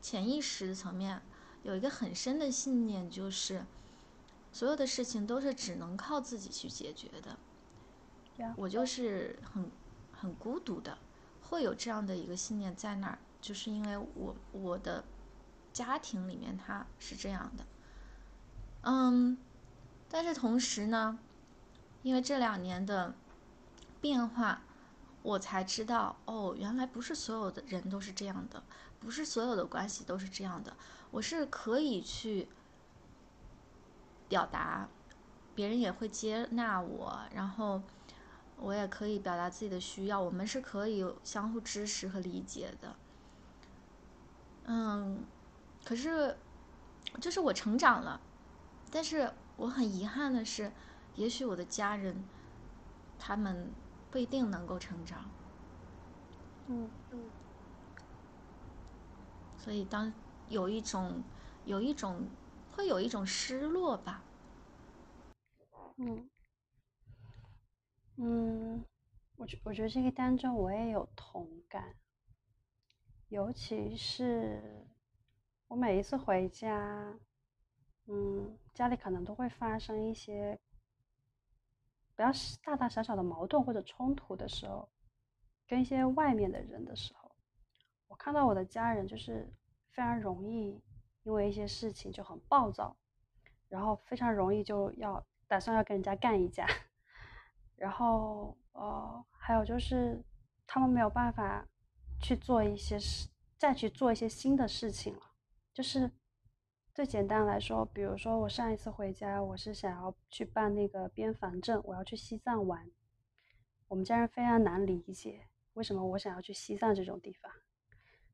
潜意识层面有一个很深的信念，就是所有的事情都是只能靠自己去解决的。我就是很很孤独的，会有这样的一个信念在那儿，就是因为我我的。家庭里面他是这样的，嗯，但是同时呢，因为这两年的变化，我才知道哦，原来不是所有的人都是这样的，不是所有的关系都是这样的。我是可以去表达，别人也会接纳我，然后我也可以表达自己的需要，我们是可以相互支持和理解的，嗯。可是，就是我成长了，但是我很遗憾的是，也许我的家人，他们不一定能够成长。嗯嗯。所以当有一种，有一种，会有一种失落吧。嗯。嗯，我觉我觉得这个当中我也有同感，尤其是。我每一次回家，嗯，家里可能都会发生一些比较大大小小的矛盾或者冲突的时候，跟一些外面的人的时候，我看到我的家人就是非常容易因为一些事情就很暴躁，然后非常容易就要打算要跟人家干一架，然后呃，还有就是他们没有办法去做一些事，再去做一些新的事情了。就是最简单来说，比如说我上一次回家，我是想要去办那个边防证，我要去西藏玩。我们家人非常难理解为什么我想要去西藏这种地方。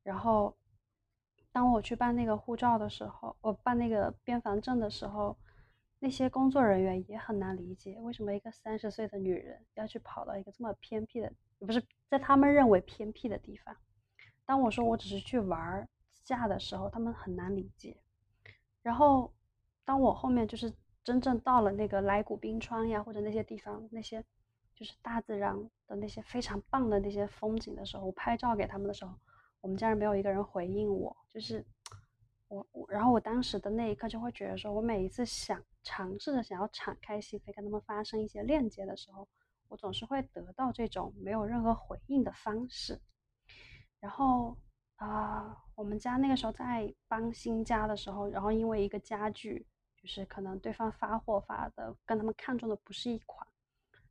然后当我去办那个护照的时候，我办那个边防证的时候，那些工作人员也很难理解为什么一个三十岁的女人要去跑到一个这么偏僻的，也不是在他们认为偏僻的地方。当我说我只是去玩儿。下的时候，他们很难理解。然后，当我后面就是真正到了那个来古冰川呀，或者那些地方，那些就是大自然的那些非常棒的那些风景的时候，我拍照给他们的时候，我们家人没有一个人回应我。就是我我，然后我当时的那一刻就会觉得，说我每一次想尝试着想要敞开心扉跟他们发生一些链接的时候，我总是会得到这种没有任何回应的方式。然后。啊，我们家那个时候在搬新家的时候，然后因为一个家具，就是可能对方发货发的跟他们看中的不是一款，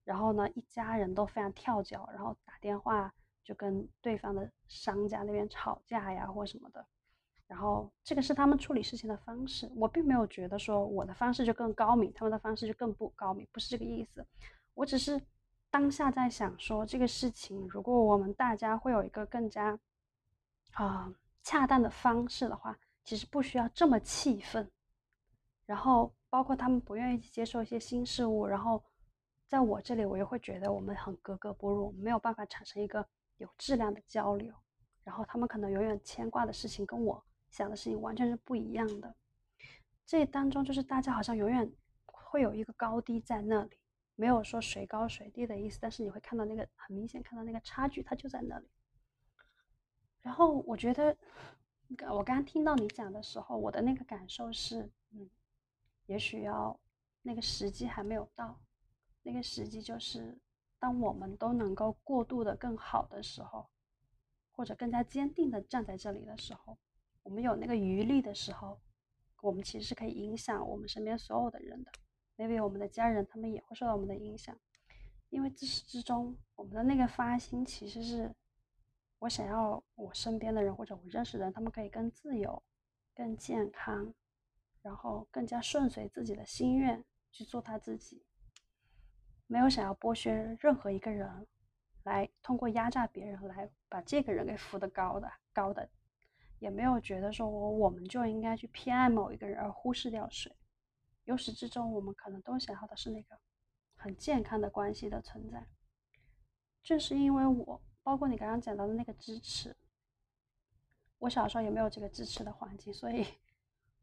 然后呢，一家人都非常跳脚，然后打电话就跟对方的商家那边吵架呀或什么的，然后这个是他们处理事情的方式，我并没有觉得说我的方式就更高明，他们的方式就更不高明，不是这个意思，我只是当下在想说这个事情，如果我们大家会有一个更加。啊，恰当的方式的话，其实不需要这么气愤。然后，包括他们不愿意去接受一些新事物，然后在我这里，我又会觉得我们很格格不入，没有办法产生一个有质量的交流。然后，他们可能永远牵挂的事情跟我想的事情完全是不一样的。这当中，就是大家好像永远会有一个高低在那里，没有说谁高谁低的意思，但是你会看到那个很明显看到那个差距，它就在那里。然后我觉得，我刚刚听到你讲的时候，我的那个感受是，嗯，也许要那个时机还没有到，那个时机就是当我们都能够过渡的更好的时候，或者更加坚定的站在这里的时候，我们有那个余力的时候，我们其实是可以影响我们身边所有的人的，maybe 我们的家人他们也会受到我们的影响，因为自始至终我们的那个发心其实是。我想要我身边的人或者我认识的人，他们可以更自由、更健康，然后更加顺随自己的心愿去做他自己，没有想要剥削任何一个人，来通过压榨别人来把这个人给扶得高的高的，也没有觉得说我我们就应该去偏爱某一个人而忽视掉谁。由始至终，我们可能都想要的是那个很健康的关系的存在。正是因为我，包括你刚刚讲到的那个支持，我小时候也没有这个支持的环境，所以。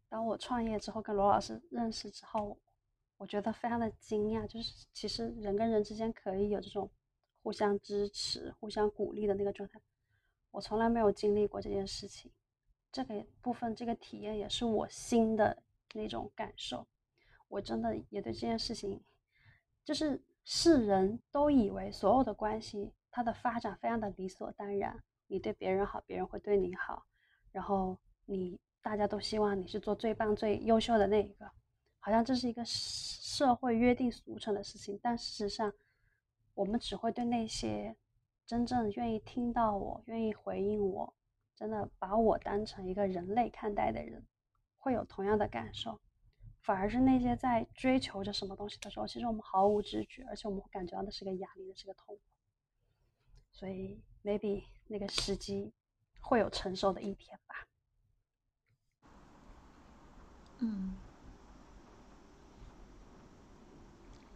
当我创业之后，跟罗老师认识之后，我觉得非常的惊讶，就是其实人跟人之间可以有这种互相支持、互相鼓励的那个状态。我从来没有经历过这件事情，这个部分、这个体验也是我新的那种感受。我真的也对这件事情，就是世人都以为所有的关系它的发展非常的理所当然，你对别人好，别人会对你好，然后你。大家都希望你是做最棒、最优秀的那一个，好像这是一个社会约定俗成的事情。但事实上，我们只会对那些真正愿意听到我、愿意回应我、真的把我当成一个人类看待的人，会有同样的感受。反而是那些在追求着什么东西的时候，其实我们毫无知觉，而且我们会感觉到的是个压力，那是个痛苦。所以，maybe 那个时机会有成熟的一天吧。嗯，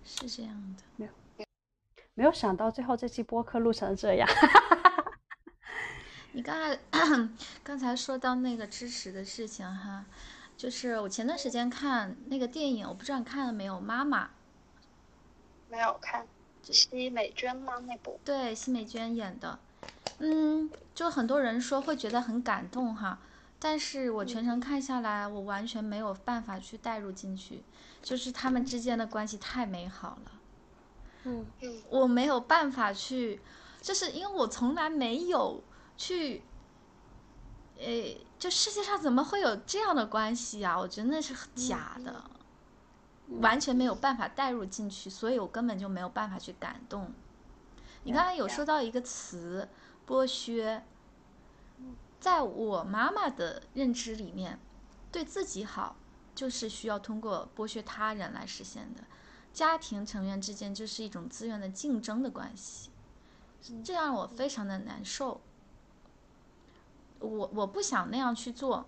是这样的，没有，没有想到最后这期播客录成这样。你刚才 刚才说到那个支持的事情哈，就是我前段时间看那个电影，我不知道你看了没有，《妈妈》。没有看，奚美娟吗？那部？对，奚美娟演的。嗯，就很多人说会觉得很感动哈。但是我全程看下来，我完全没有办法去带入进去，就是他们之间的关系太美好了，嗯嗯，我没有办法去，就是因为我从来没有去，诶，就世界上怎么会有这样的关系啊？我觉得那是假的，完全没有办法带入进去，所以我根本就没有办法去感动。你刚才有说到一个词，剥削。在我妈妈的认知里面，对自己好就是需要通过剥削他人来实现的。家庭成员之间就是一种资源的竞争的关系，这让我非常的难受。我我不想那样去做，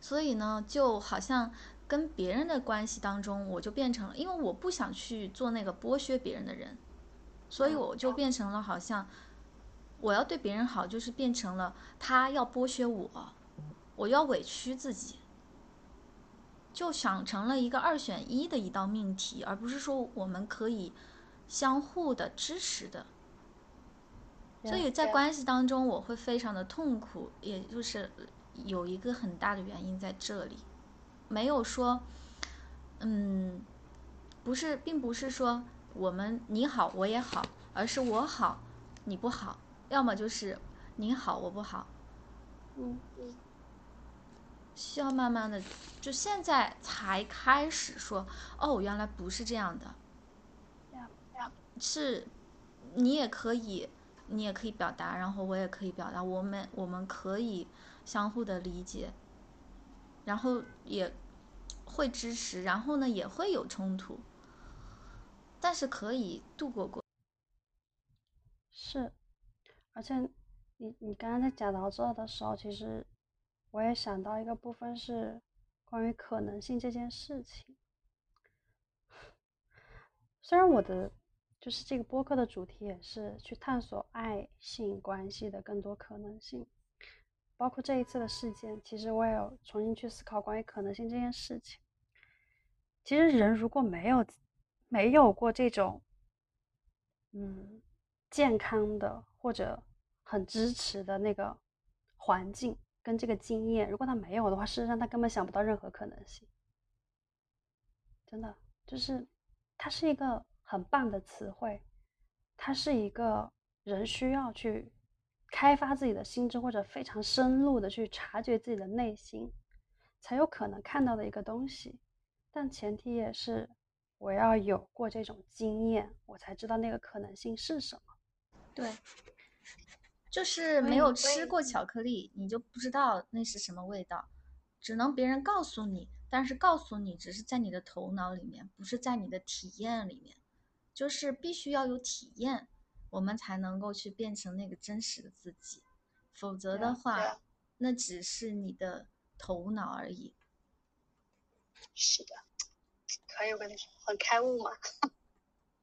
所以呢，就好像跟别人的关系当中，我就变成了，因为我不想去做那个剥削别人的人，所以我就变成了好像。我要对别人好，就是变成了他要剥削我，我要委屈自己，就想成了一个二选一的一道命题，而不是说我们可以相互的支持的。所以在关系当中，我会非常的痛苦，也就是有一个很大的原因在这里，没有说，嗯，不是，并不是说我们你好我也好，而是我好你不好。要么就是你好我不好，嗯。嗯，需要慢慢的，就现在才开始说，哦，原来不是这样的，是，你也可以，你也可以表达，然后我也可以表达，我们我们可以相互的理解，然后也会支持，然后呢也会有冲突，但是可以度过过，是。而且，你你刚刚在讲到这的时候，其实我也想到一个部分是关于可能性这件事情。虽然我的就是这个播客的主题也是去探索爱性关系的更多可能性，包括这一次的事件，其实我也有重新去思考关于可能性这件事情。其实人如果没有没有过这种，嗯。健康的或者很支持的那个环境跟这个经验，如果他没有的话，事实上他根本想不到任何可能性。真的，就是它是一个很棒的词汇，它是一个人需要去开发自己的心智或者非常深入的去察觉自己的内心，才有可能看到的一个东西。但前提也是我要有过这种经验，我才知道那个可能性是什么。对，就是没有吃过巧克力，你就不知道那是什么味道。只能别人告诉你，但是告诉你只是在你的头脑里面，不是在你的体验里面，就是必须要有体验，我们才能够去变成那个真实的自己，否则的话，那只是你的头脑而已。是的，可以，我跟你说，很开悟嘛。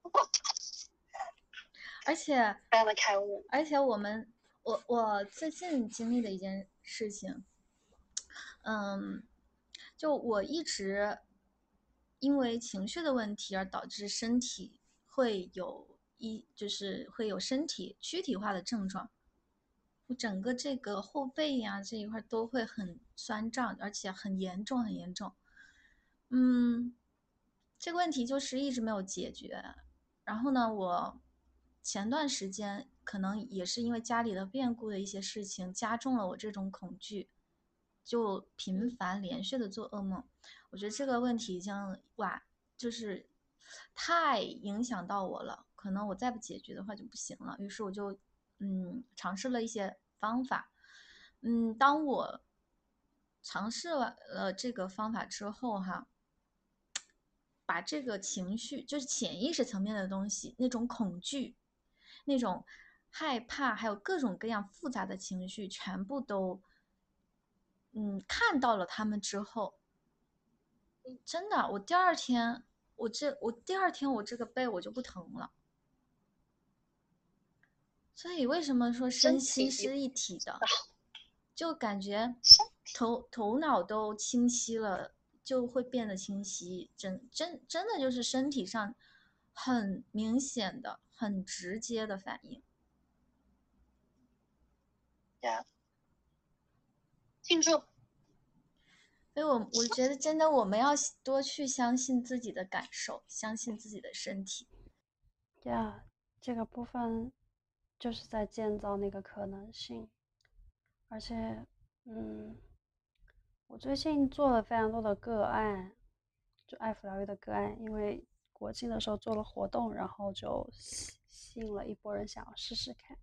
而且非常的开悟，而且我们，我我最近经历的一件事情，嗯，就我一直因为情绪的问题而导致身体会有一就是会有身体躯体化的症状，我整个这个后背呀这一块都会很酸胀，而且很严重很严重，嗯，这个问题就是一直没有解决，然后呢我。前段时间可能也是因为家里的变故的一些事情加重了我这种恐惧，就频繁连续的做噩梦。我觉得这个问题已经哇，就是太影响到我了，可能我再不解决的话就不行了。于是我就嗯尝试了一些方法，嗯，当我尝试完了这个方法之后哈，把这个情绪就是潜意识层面的东西那种恐惧。那种害怕，还有各种各样复杂的情绪，全部都，嗯，看到了他们之后，真的，我第二天，我这我第二天我这个背我就不疼了。所以为什么说身心是一体的，就感觉头头脑都清晰了，就会变得清晰，真真真的就是身体上很明显的。很直接的反应，呀，庆祝。所以我我觉得真的我们要多去相信自己的感受，相信自己的身体。对啊，这个部分就是在建造那个可能性，而且，嗯，我最近做了非常多的个案，就爱抚疗愈的个案，因为。国庆的时候做了活动，然后就吸吸引了一波人想要试试看。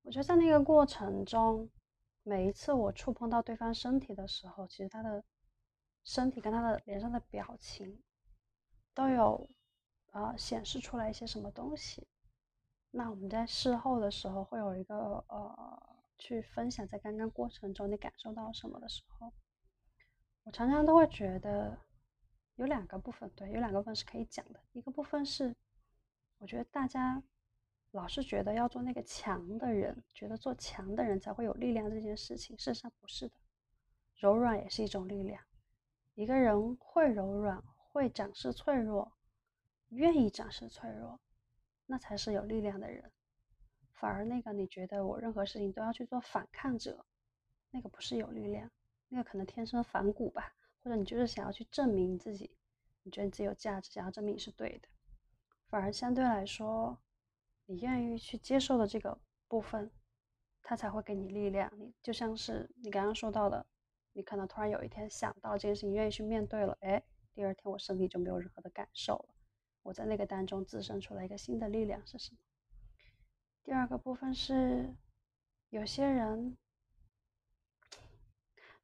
我觉得在那个过程中，每一次我触碰到对方身体的时候，其实他的身体跟他的脸上的表情都有呃显示出来一些什么东西。那我们在事后的时候会有一个呃去分享，在刚刚过程中你感受到什么的时候，我常常都会觉得。有两个部分，对，有两个部分是可以讲的。一个部分是，我觉得大家老是觉得要做那个强的人，觉得做强的人才会有力量这件事情，事实上不是的。柔软也是一种力量。一个人会柔软，会展示脆弱，愿意展示脆弱，那才是有力量的人。反而那个你觉得我任何事情都要去做反抗者，那个不是有力量，那个可能天生反骨吧。或者你就是想要去证明你自己，你觉得你自己有价值，想要证明你是对的，反而相对来说，你愿意去接受的这个部分，它才会给你力量。你就像是你刚刚说到的，你可能突然有一天想到这件事情，愿意去面对了，哎，第二天我身体就没有任何的感受了。我在那个当中滋生出来一个新的力量是什么？第二个部分是有些人。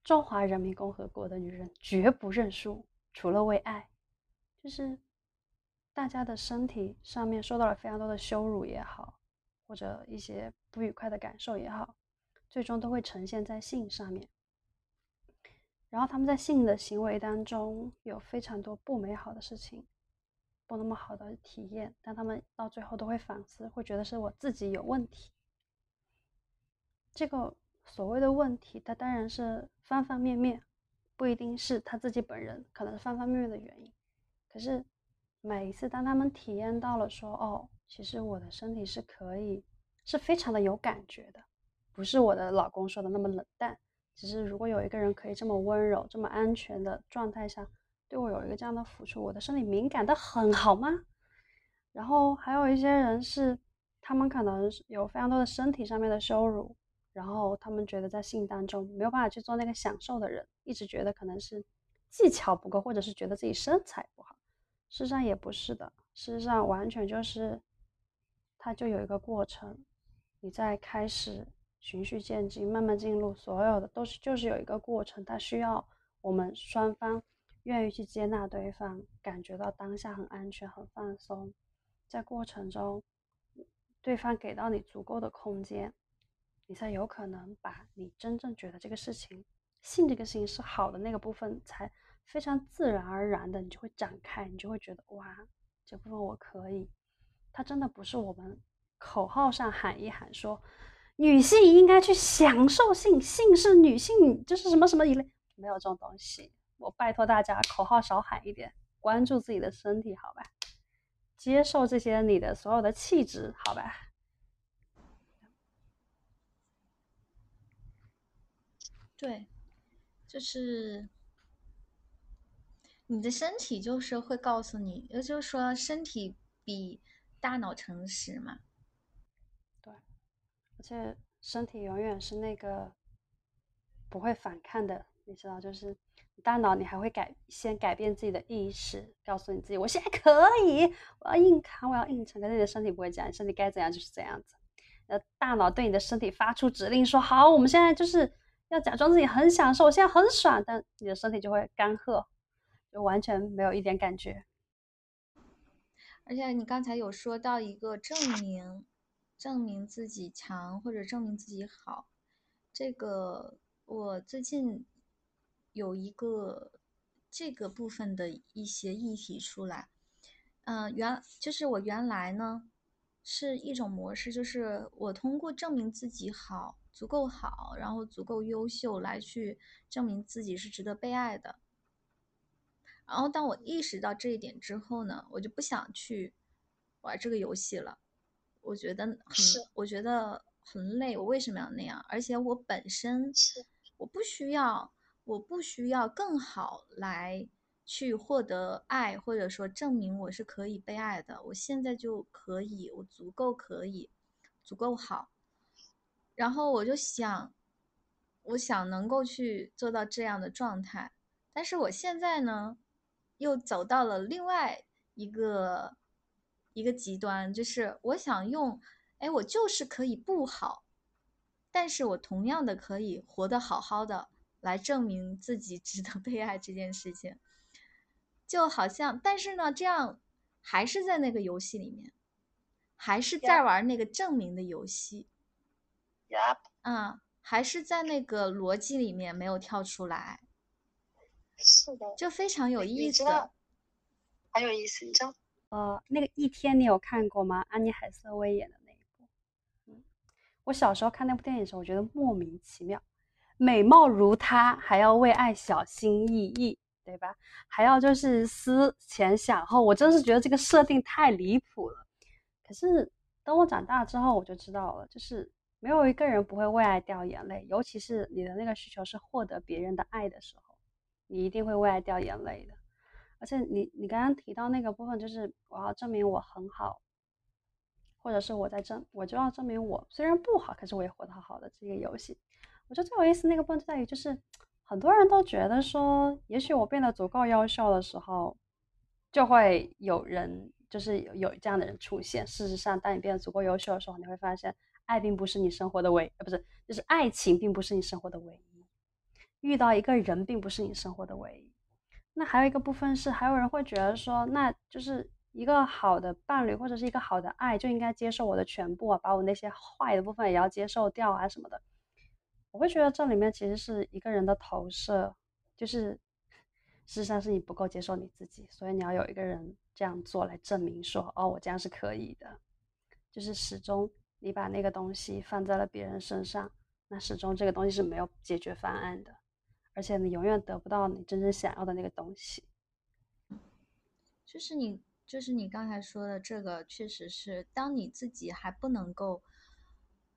中华人民共和国的女人绝不认输，除了为爱，就是大家的身体上面受到了非常多的羞辱也好，或者一些不愉快的感受也好，最终都会呈现在性上面。然后他们在性的行为当中有非常多不美好的事情，不那么好的体验，但他们到最后都会反思，会觉得是我自己有问题。这个。所谓的问题，它当然是方方面面，不一定是他自己本人，可能是方方面面的原因。可是每一次当他们体验到了说，哦，其实我的身体是可以，是非常的有感觉的，不是我的老公说的那么冷淡。只是如果有一个人可以这么温柔、这么安全的状态下对我有一个这样的抚触，我的身体敏感的很好吗？然后还有一些人是，他们可能有非常多的身体上面的羞辱。然后他们觉得在性当中没有办法去做那个享受的人，一直觉得可能是技巧不够，或者是觉得自己身材不好。事实上也不是的，事实上完全就是，它就有一个过程。你在开始循序渐进，慢慢进入，所有的都是就是有一个过程，它需要我们双方愿意去接纳对方，感觉到当下很安全、很放松，在过程中，对方给到你足够的空间，你才有可能把你真正觉得这个事情、信这个事情是好的那个部分，才非常自然而然的，你就会展开，你就会觉得哇，这部分我可以。它真的不是我们口号上喊一喊说，女性应该去享受性，性是女性就是什么什么一类，没有这种东西。我拜托大家，口号少喊一点，关注自己的身体，好吧？接受这些你的所有的气质，好吧？对，就是你的身体就是会告诉你，也就是说，身体比。大脑诚实嘛？对，而且身体永远是那个不会反抗的，你知道，就是大脑你还会改，先改变自己的意识，告诉你自己，我现在可以，我要硬扛，我要硬撑。可是你的身体不会讲，你身体该怎样就是怎样子。呃，大脑对你的身体发出指令，说好，我们现在就是要假装自己很享受，我现在很爽，但你的身体就会干涸，就完全没有一点感觉。而且你刚才有说到一个证明，证明自己强或者证明自己好，这个我最近有一个这个部分的一些议题出来，嗯，原就是我原来呢是一种模式，就是我通过证明自己好，足够好，然后足够优秀来去证明自己是值得被爱的。然后当我意识到这一点之后呢，我就不想去玩这个游戏了。我觉得很，我觉得很累。我为什么要那样？而且我本身我不需要，我不需要更好来去获得爱，或者说证明我是可以被爱的。我现在就可以，我足够可以，足够好。然后我就想，我想能够去做到这样的状态。但是我现在呢？又走到了另外一个一个极端，就是我想用，哎，我就是可以不好，但是我同样的可以活得好好的，来证明自己值得被爱这件事情，就好像，但是呢，这样还是在那个游戏里面，还是在玩那个证明的游戏，Yep，嗯，还是在那个逻辑里面没有跳出来。是的，就非常有意思，很有意思。你知道，呃，那个一天你有看过吗？安妮海瑟薇演的那一部。嗯，我小时候看那部电影的时候，我觉得莫名其妙，美貌如她还要为爱小心翼翼，对吧？还要就是思前想后，我真是觉得这个设定太离谱了。可是等我长大之后，我就知道了，就是没有一个人不会为爱掉眼泪，尤其是你的那个需求是获得别人的爱的时候。你一定会为爱掉眼泪的，而且你你刚刚提到那个部分，就是我要证明我很好，或者是我在证，我就要证明我虽然不好，可是我也活得好好的。这个游戏，我觉得最有意思那个部分在于，就是很多人都觉得说，也许我变得足够优秀的时候，就会有人就是有有这样的人出现。事实上，当你变得足够优秀的时候，你会发现，爱并不是你生活的唯，呃，不是，就是爱情并不是你生活的唯一。遇到一个人并不是你生活的唯一，那还有一个部分是，还有人会觉得说，那就是一个好的伴侣或者是一个好的爱就应该接受我的全部啊，把我那些坏的部分也要接受掉啊什么的。我会觉得这里面其实是一个人的投射，就是事实上是你不够接受你自己，所以你要有一个人这样做来证明说，哦，我这样是可以的。就是始终你把那个东西放在了别人身上，那始终这个东西是没有解决方案的。而且你永远得不到你真正想要的那个东西，就是你，就是你刚才说的这个，确实是，当你自己还不能够，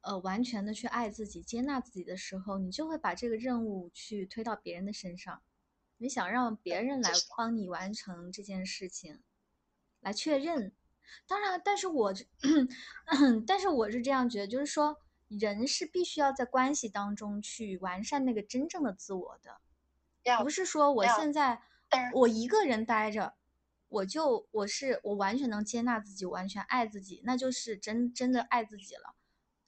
呃，完全的去爱自己、接纳自己的时候，你就会把这个任务去推到别人的身上，你想让别人来帮你完成这件事情，来确认。当然，但是我，但是我是这样觉得，就是说。人是必须要在关系当中去完善那个真正的自我的，不是说我现在我一个人待着，我就我是我完全能接纳自己，完全爱自己，那就是真真的爱自己了。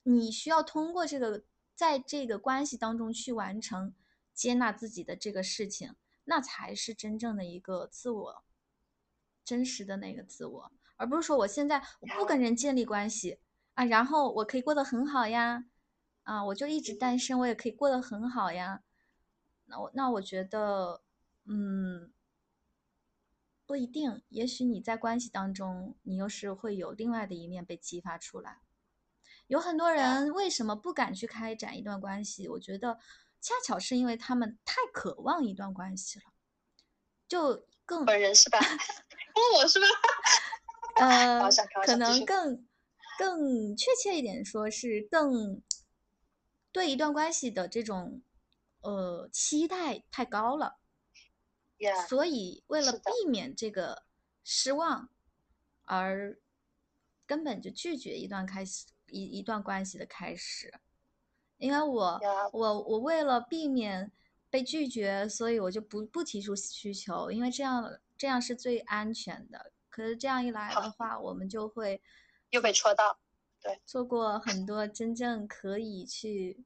你需要通过这个在这个关系当中去完成接纳自己的这个事情，那才是真正的一个自我，真实的那个自我，而不是说我现在我不跟人建立关系啊，然后我可以过得很好呀，啊，我就一直单身，我也可以过得很好呀。那我那我觉得，嗯，不一定，也许你在关系当中，你又是会有另外的一面被激发出来。有很多人为什么不敢去开展一段关系？我觉得恰巧是因为他们太渴望一段关系了，就更本人是吧？问我是吧？呃，可能更更确切一点说，是更对一段关系的这种呃期待太高了，所以为了避免这个失望，而根本就拒绝一段开始。一一段关系的开始，因为我我我为了避免被拒绝，所以我就不不提出需求，因为这样这样是最安全的。可是这样一来的话，我们就会又被戳到，对，错过很多真正可以去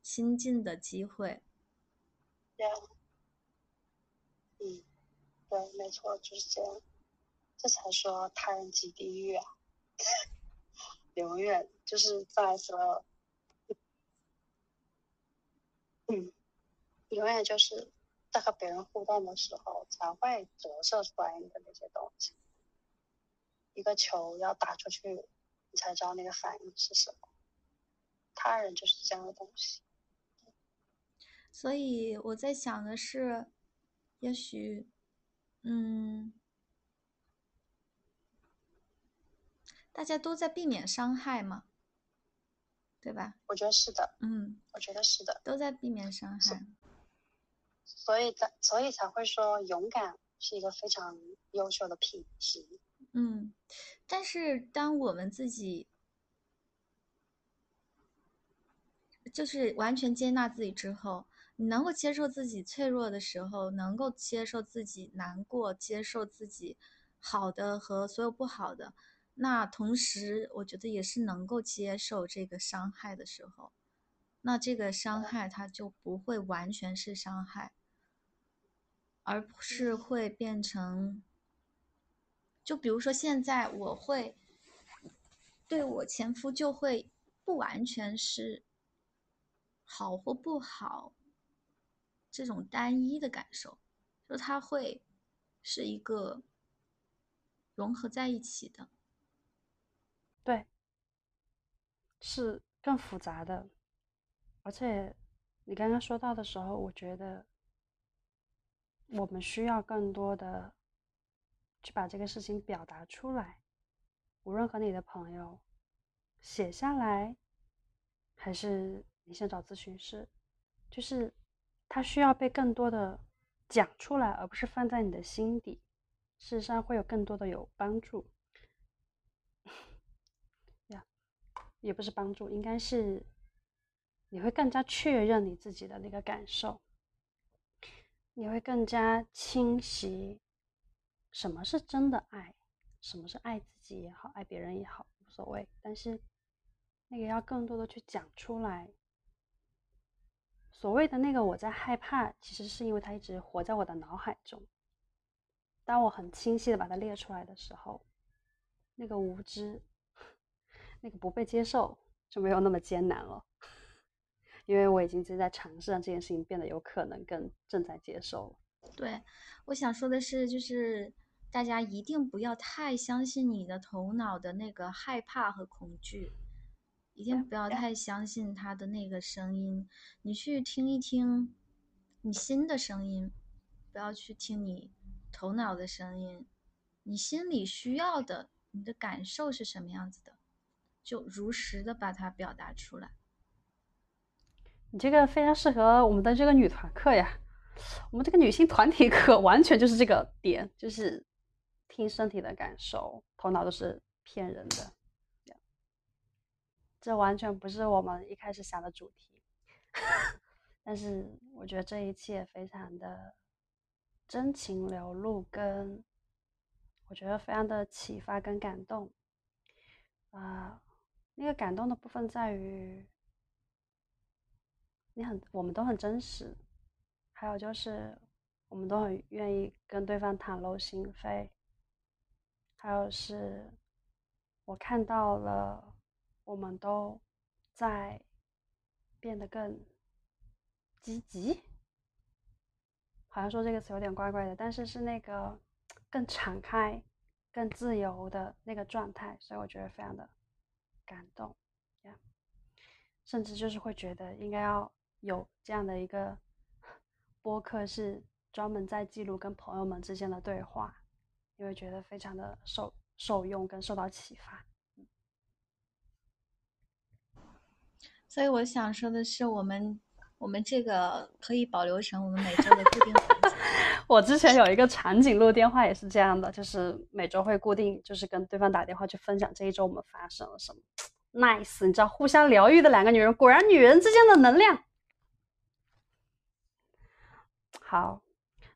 亲近的机会。对，嗯，对，没错，就是这样，这才说他人即地狱啊。永远就是在说，嗯，永远就是在和别人互动的时候才会折射出来你的那些东西。一个球要打出去，你才知道那个反应是什么。他人就是这样的东西。所以我在想的是，也许，嗯。大家都在避免伤害嘛，对吧？我觉得是的。嗯，我觉得是的，都在避免伤害。所以，才所以才会说，勇敢是一个非常优秀的品质。嗯，但是当我们自己就是完全接纳自己之后，你能够接受自己脆弱的时候，能够接受自己难过，接受自己好的和所有不好的。那同时，我觉得也是能够接受这个伤害的时候，那这个伤害它就不会完全是伤害，而是会变成，就比如说现在我会对我前夫就会不完全是好或不好这种单一的感受，就他会是一个融合在一起的。对，是更复杂的，而且你刚刚说到的时候，我觉得我们需要更多的去把这个事情表达出来，无论和你的朋友写下来，还是你先找咨询师，就是他需要被更多的讲出来，而不是放在你的心底，事实上会有更多的有帮助。呀也不是帮助，应该是你会更加确认你自己的那个感受，你会更加清晰什么是真的爱，什么是爱自己也好，爱别人也好，无所谓。但是那个要更多的去讲出来。所谓的那个我在害怕，其实是因为他一直活在我的脑海中。当我很清晰的把它列出来的时候，那个无知。那个不被接受就没有那么艰难了，因为我已经在尝试让这件事情变得有可能跟正在接受了。对，我想说的是，就是大家一定不要太相信你的头脑的那个害怕和恐惧，一定不要太相信他的那个声音。你去听一听你心的声音，不要去听你头脑的声音。你心里需要的，你的感受是什么样子的？就如实的把它表达出来。你这个非常适合我们的这个女团课呀，我们这个女性团体课 完全就是这个点，就是听身体的感受，头脑都是骗人的。这完全不是我们一开始想的主题，但是我觉得这一切非常的真情流露，跟我觉得非常的启发跟感动啊。那个感动的部分在于，你很，我们都很真实。还有就是，我们都很愿意跟对方袒露心扉。还有是，我看到了，我们都在变得更积极。好像说这个词有点怪怪的，但是是那个更敞开、更自由的那个状态，所以我觉得非常的感动呀。甚至就是会觉得应该要有这样的一个 播客，是专门在记录跟朋友们之间的对话，因为觉得非常的受受用跟受到启发。所以我想说的是，我们。我们这个可以保留成我们每周的固定环节。我之前有一个长颈鹿电话也是这样的，就是每周会固定，就是跟对方打电话去分享这一周我们发生了什么。Nice，你知道，互相疗愈的两个女人，果然女人之间的能量。好，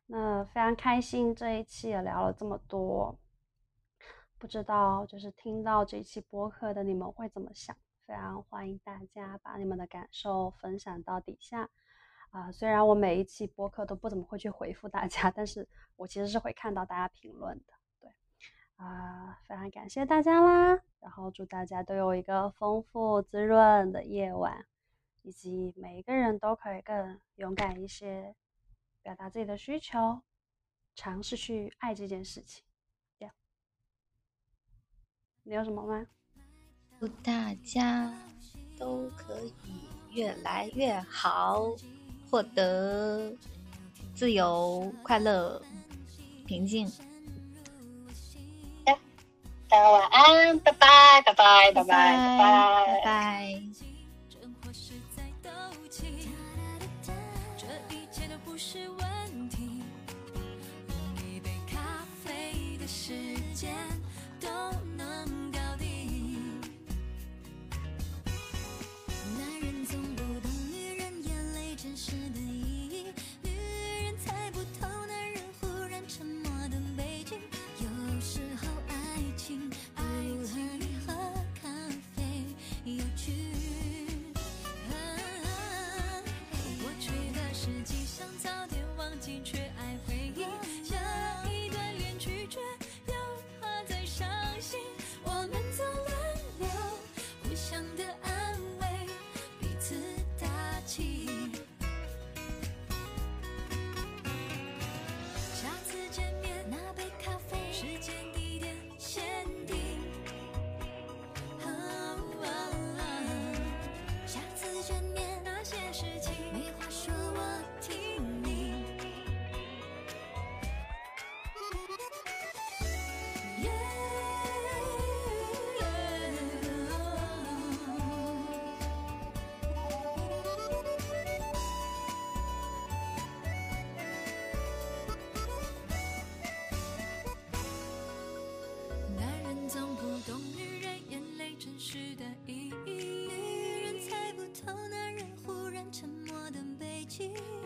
那非常开心这一期也聊了这么多，不知道就是听到这一期播客的你们会怎么想？非常欢迎大家把你们的感受分享到底下，啊，虽然我每一期播客都不怎么会去回复大家，但是我其实是会看到大家评论的，对，啊，非常感谢大家啦，然后祝大家都有一个丰富滋润的夜晚，以及每一个人都可以更勇敢一些，表达自己的需求，尝试去爱这件事情，这样，你有什么吗？祝大家都可以越来越好，获得自由、快乐、平静。大家晚安，拜拜，拜拜，拜拜，拜拜。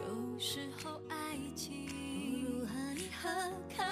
有时候爱情如何你喝咖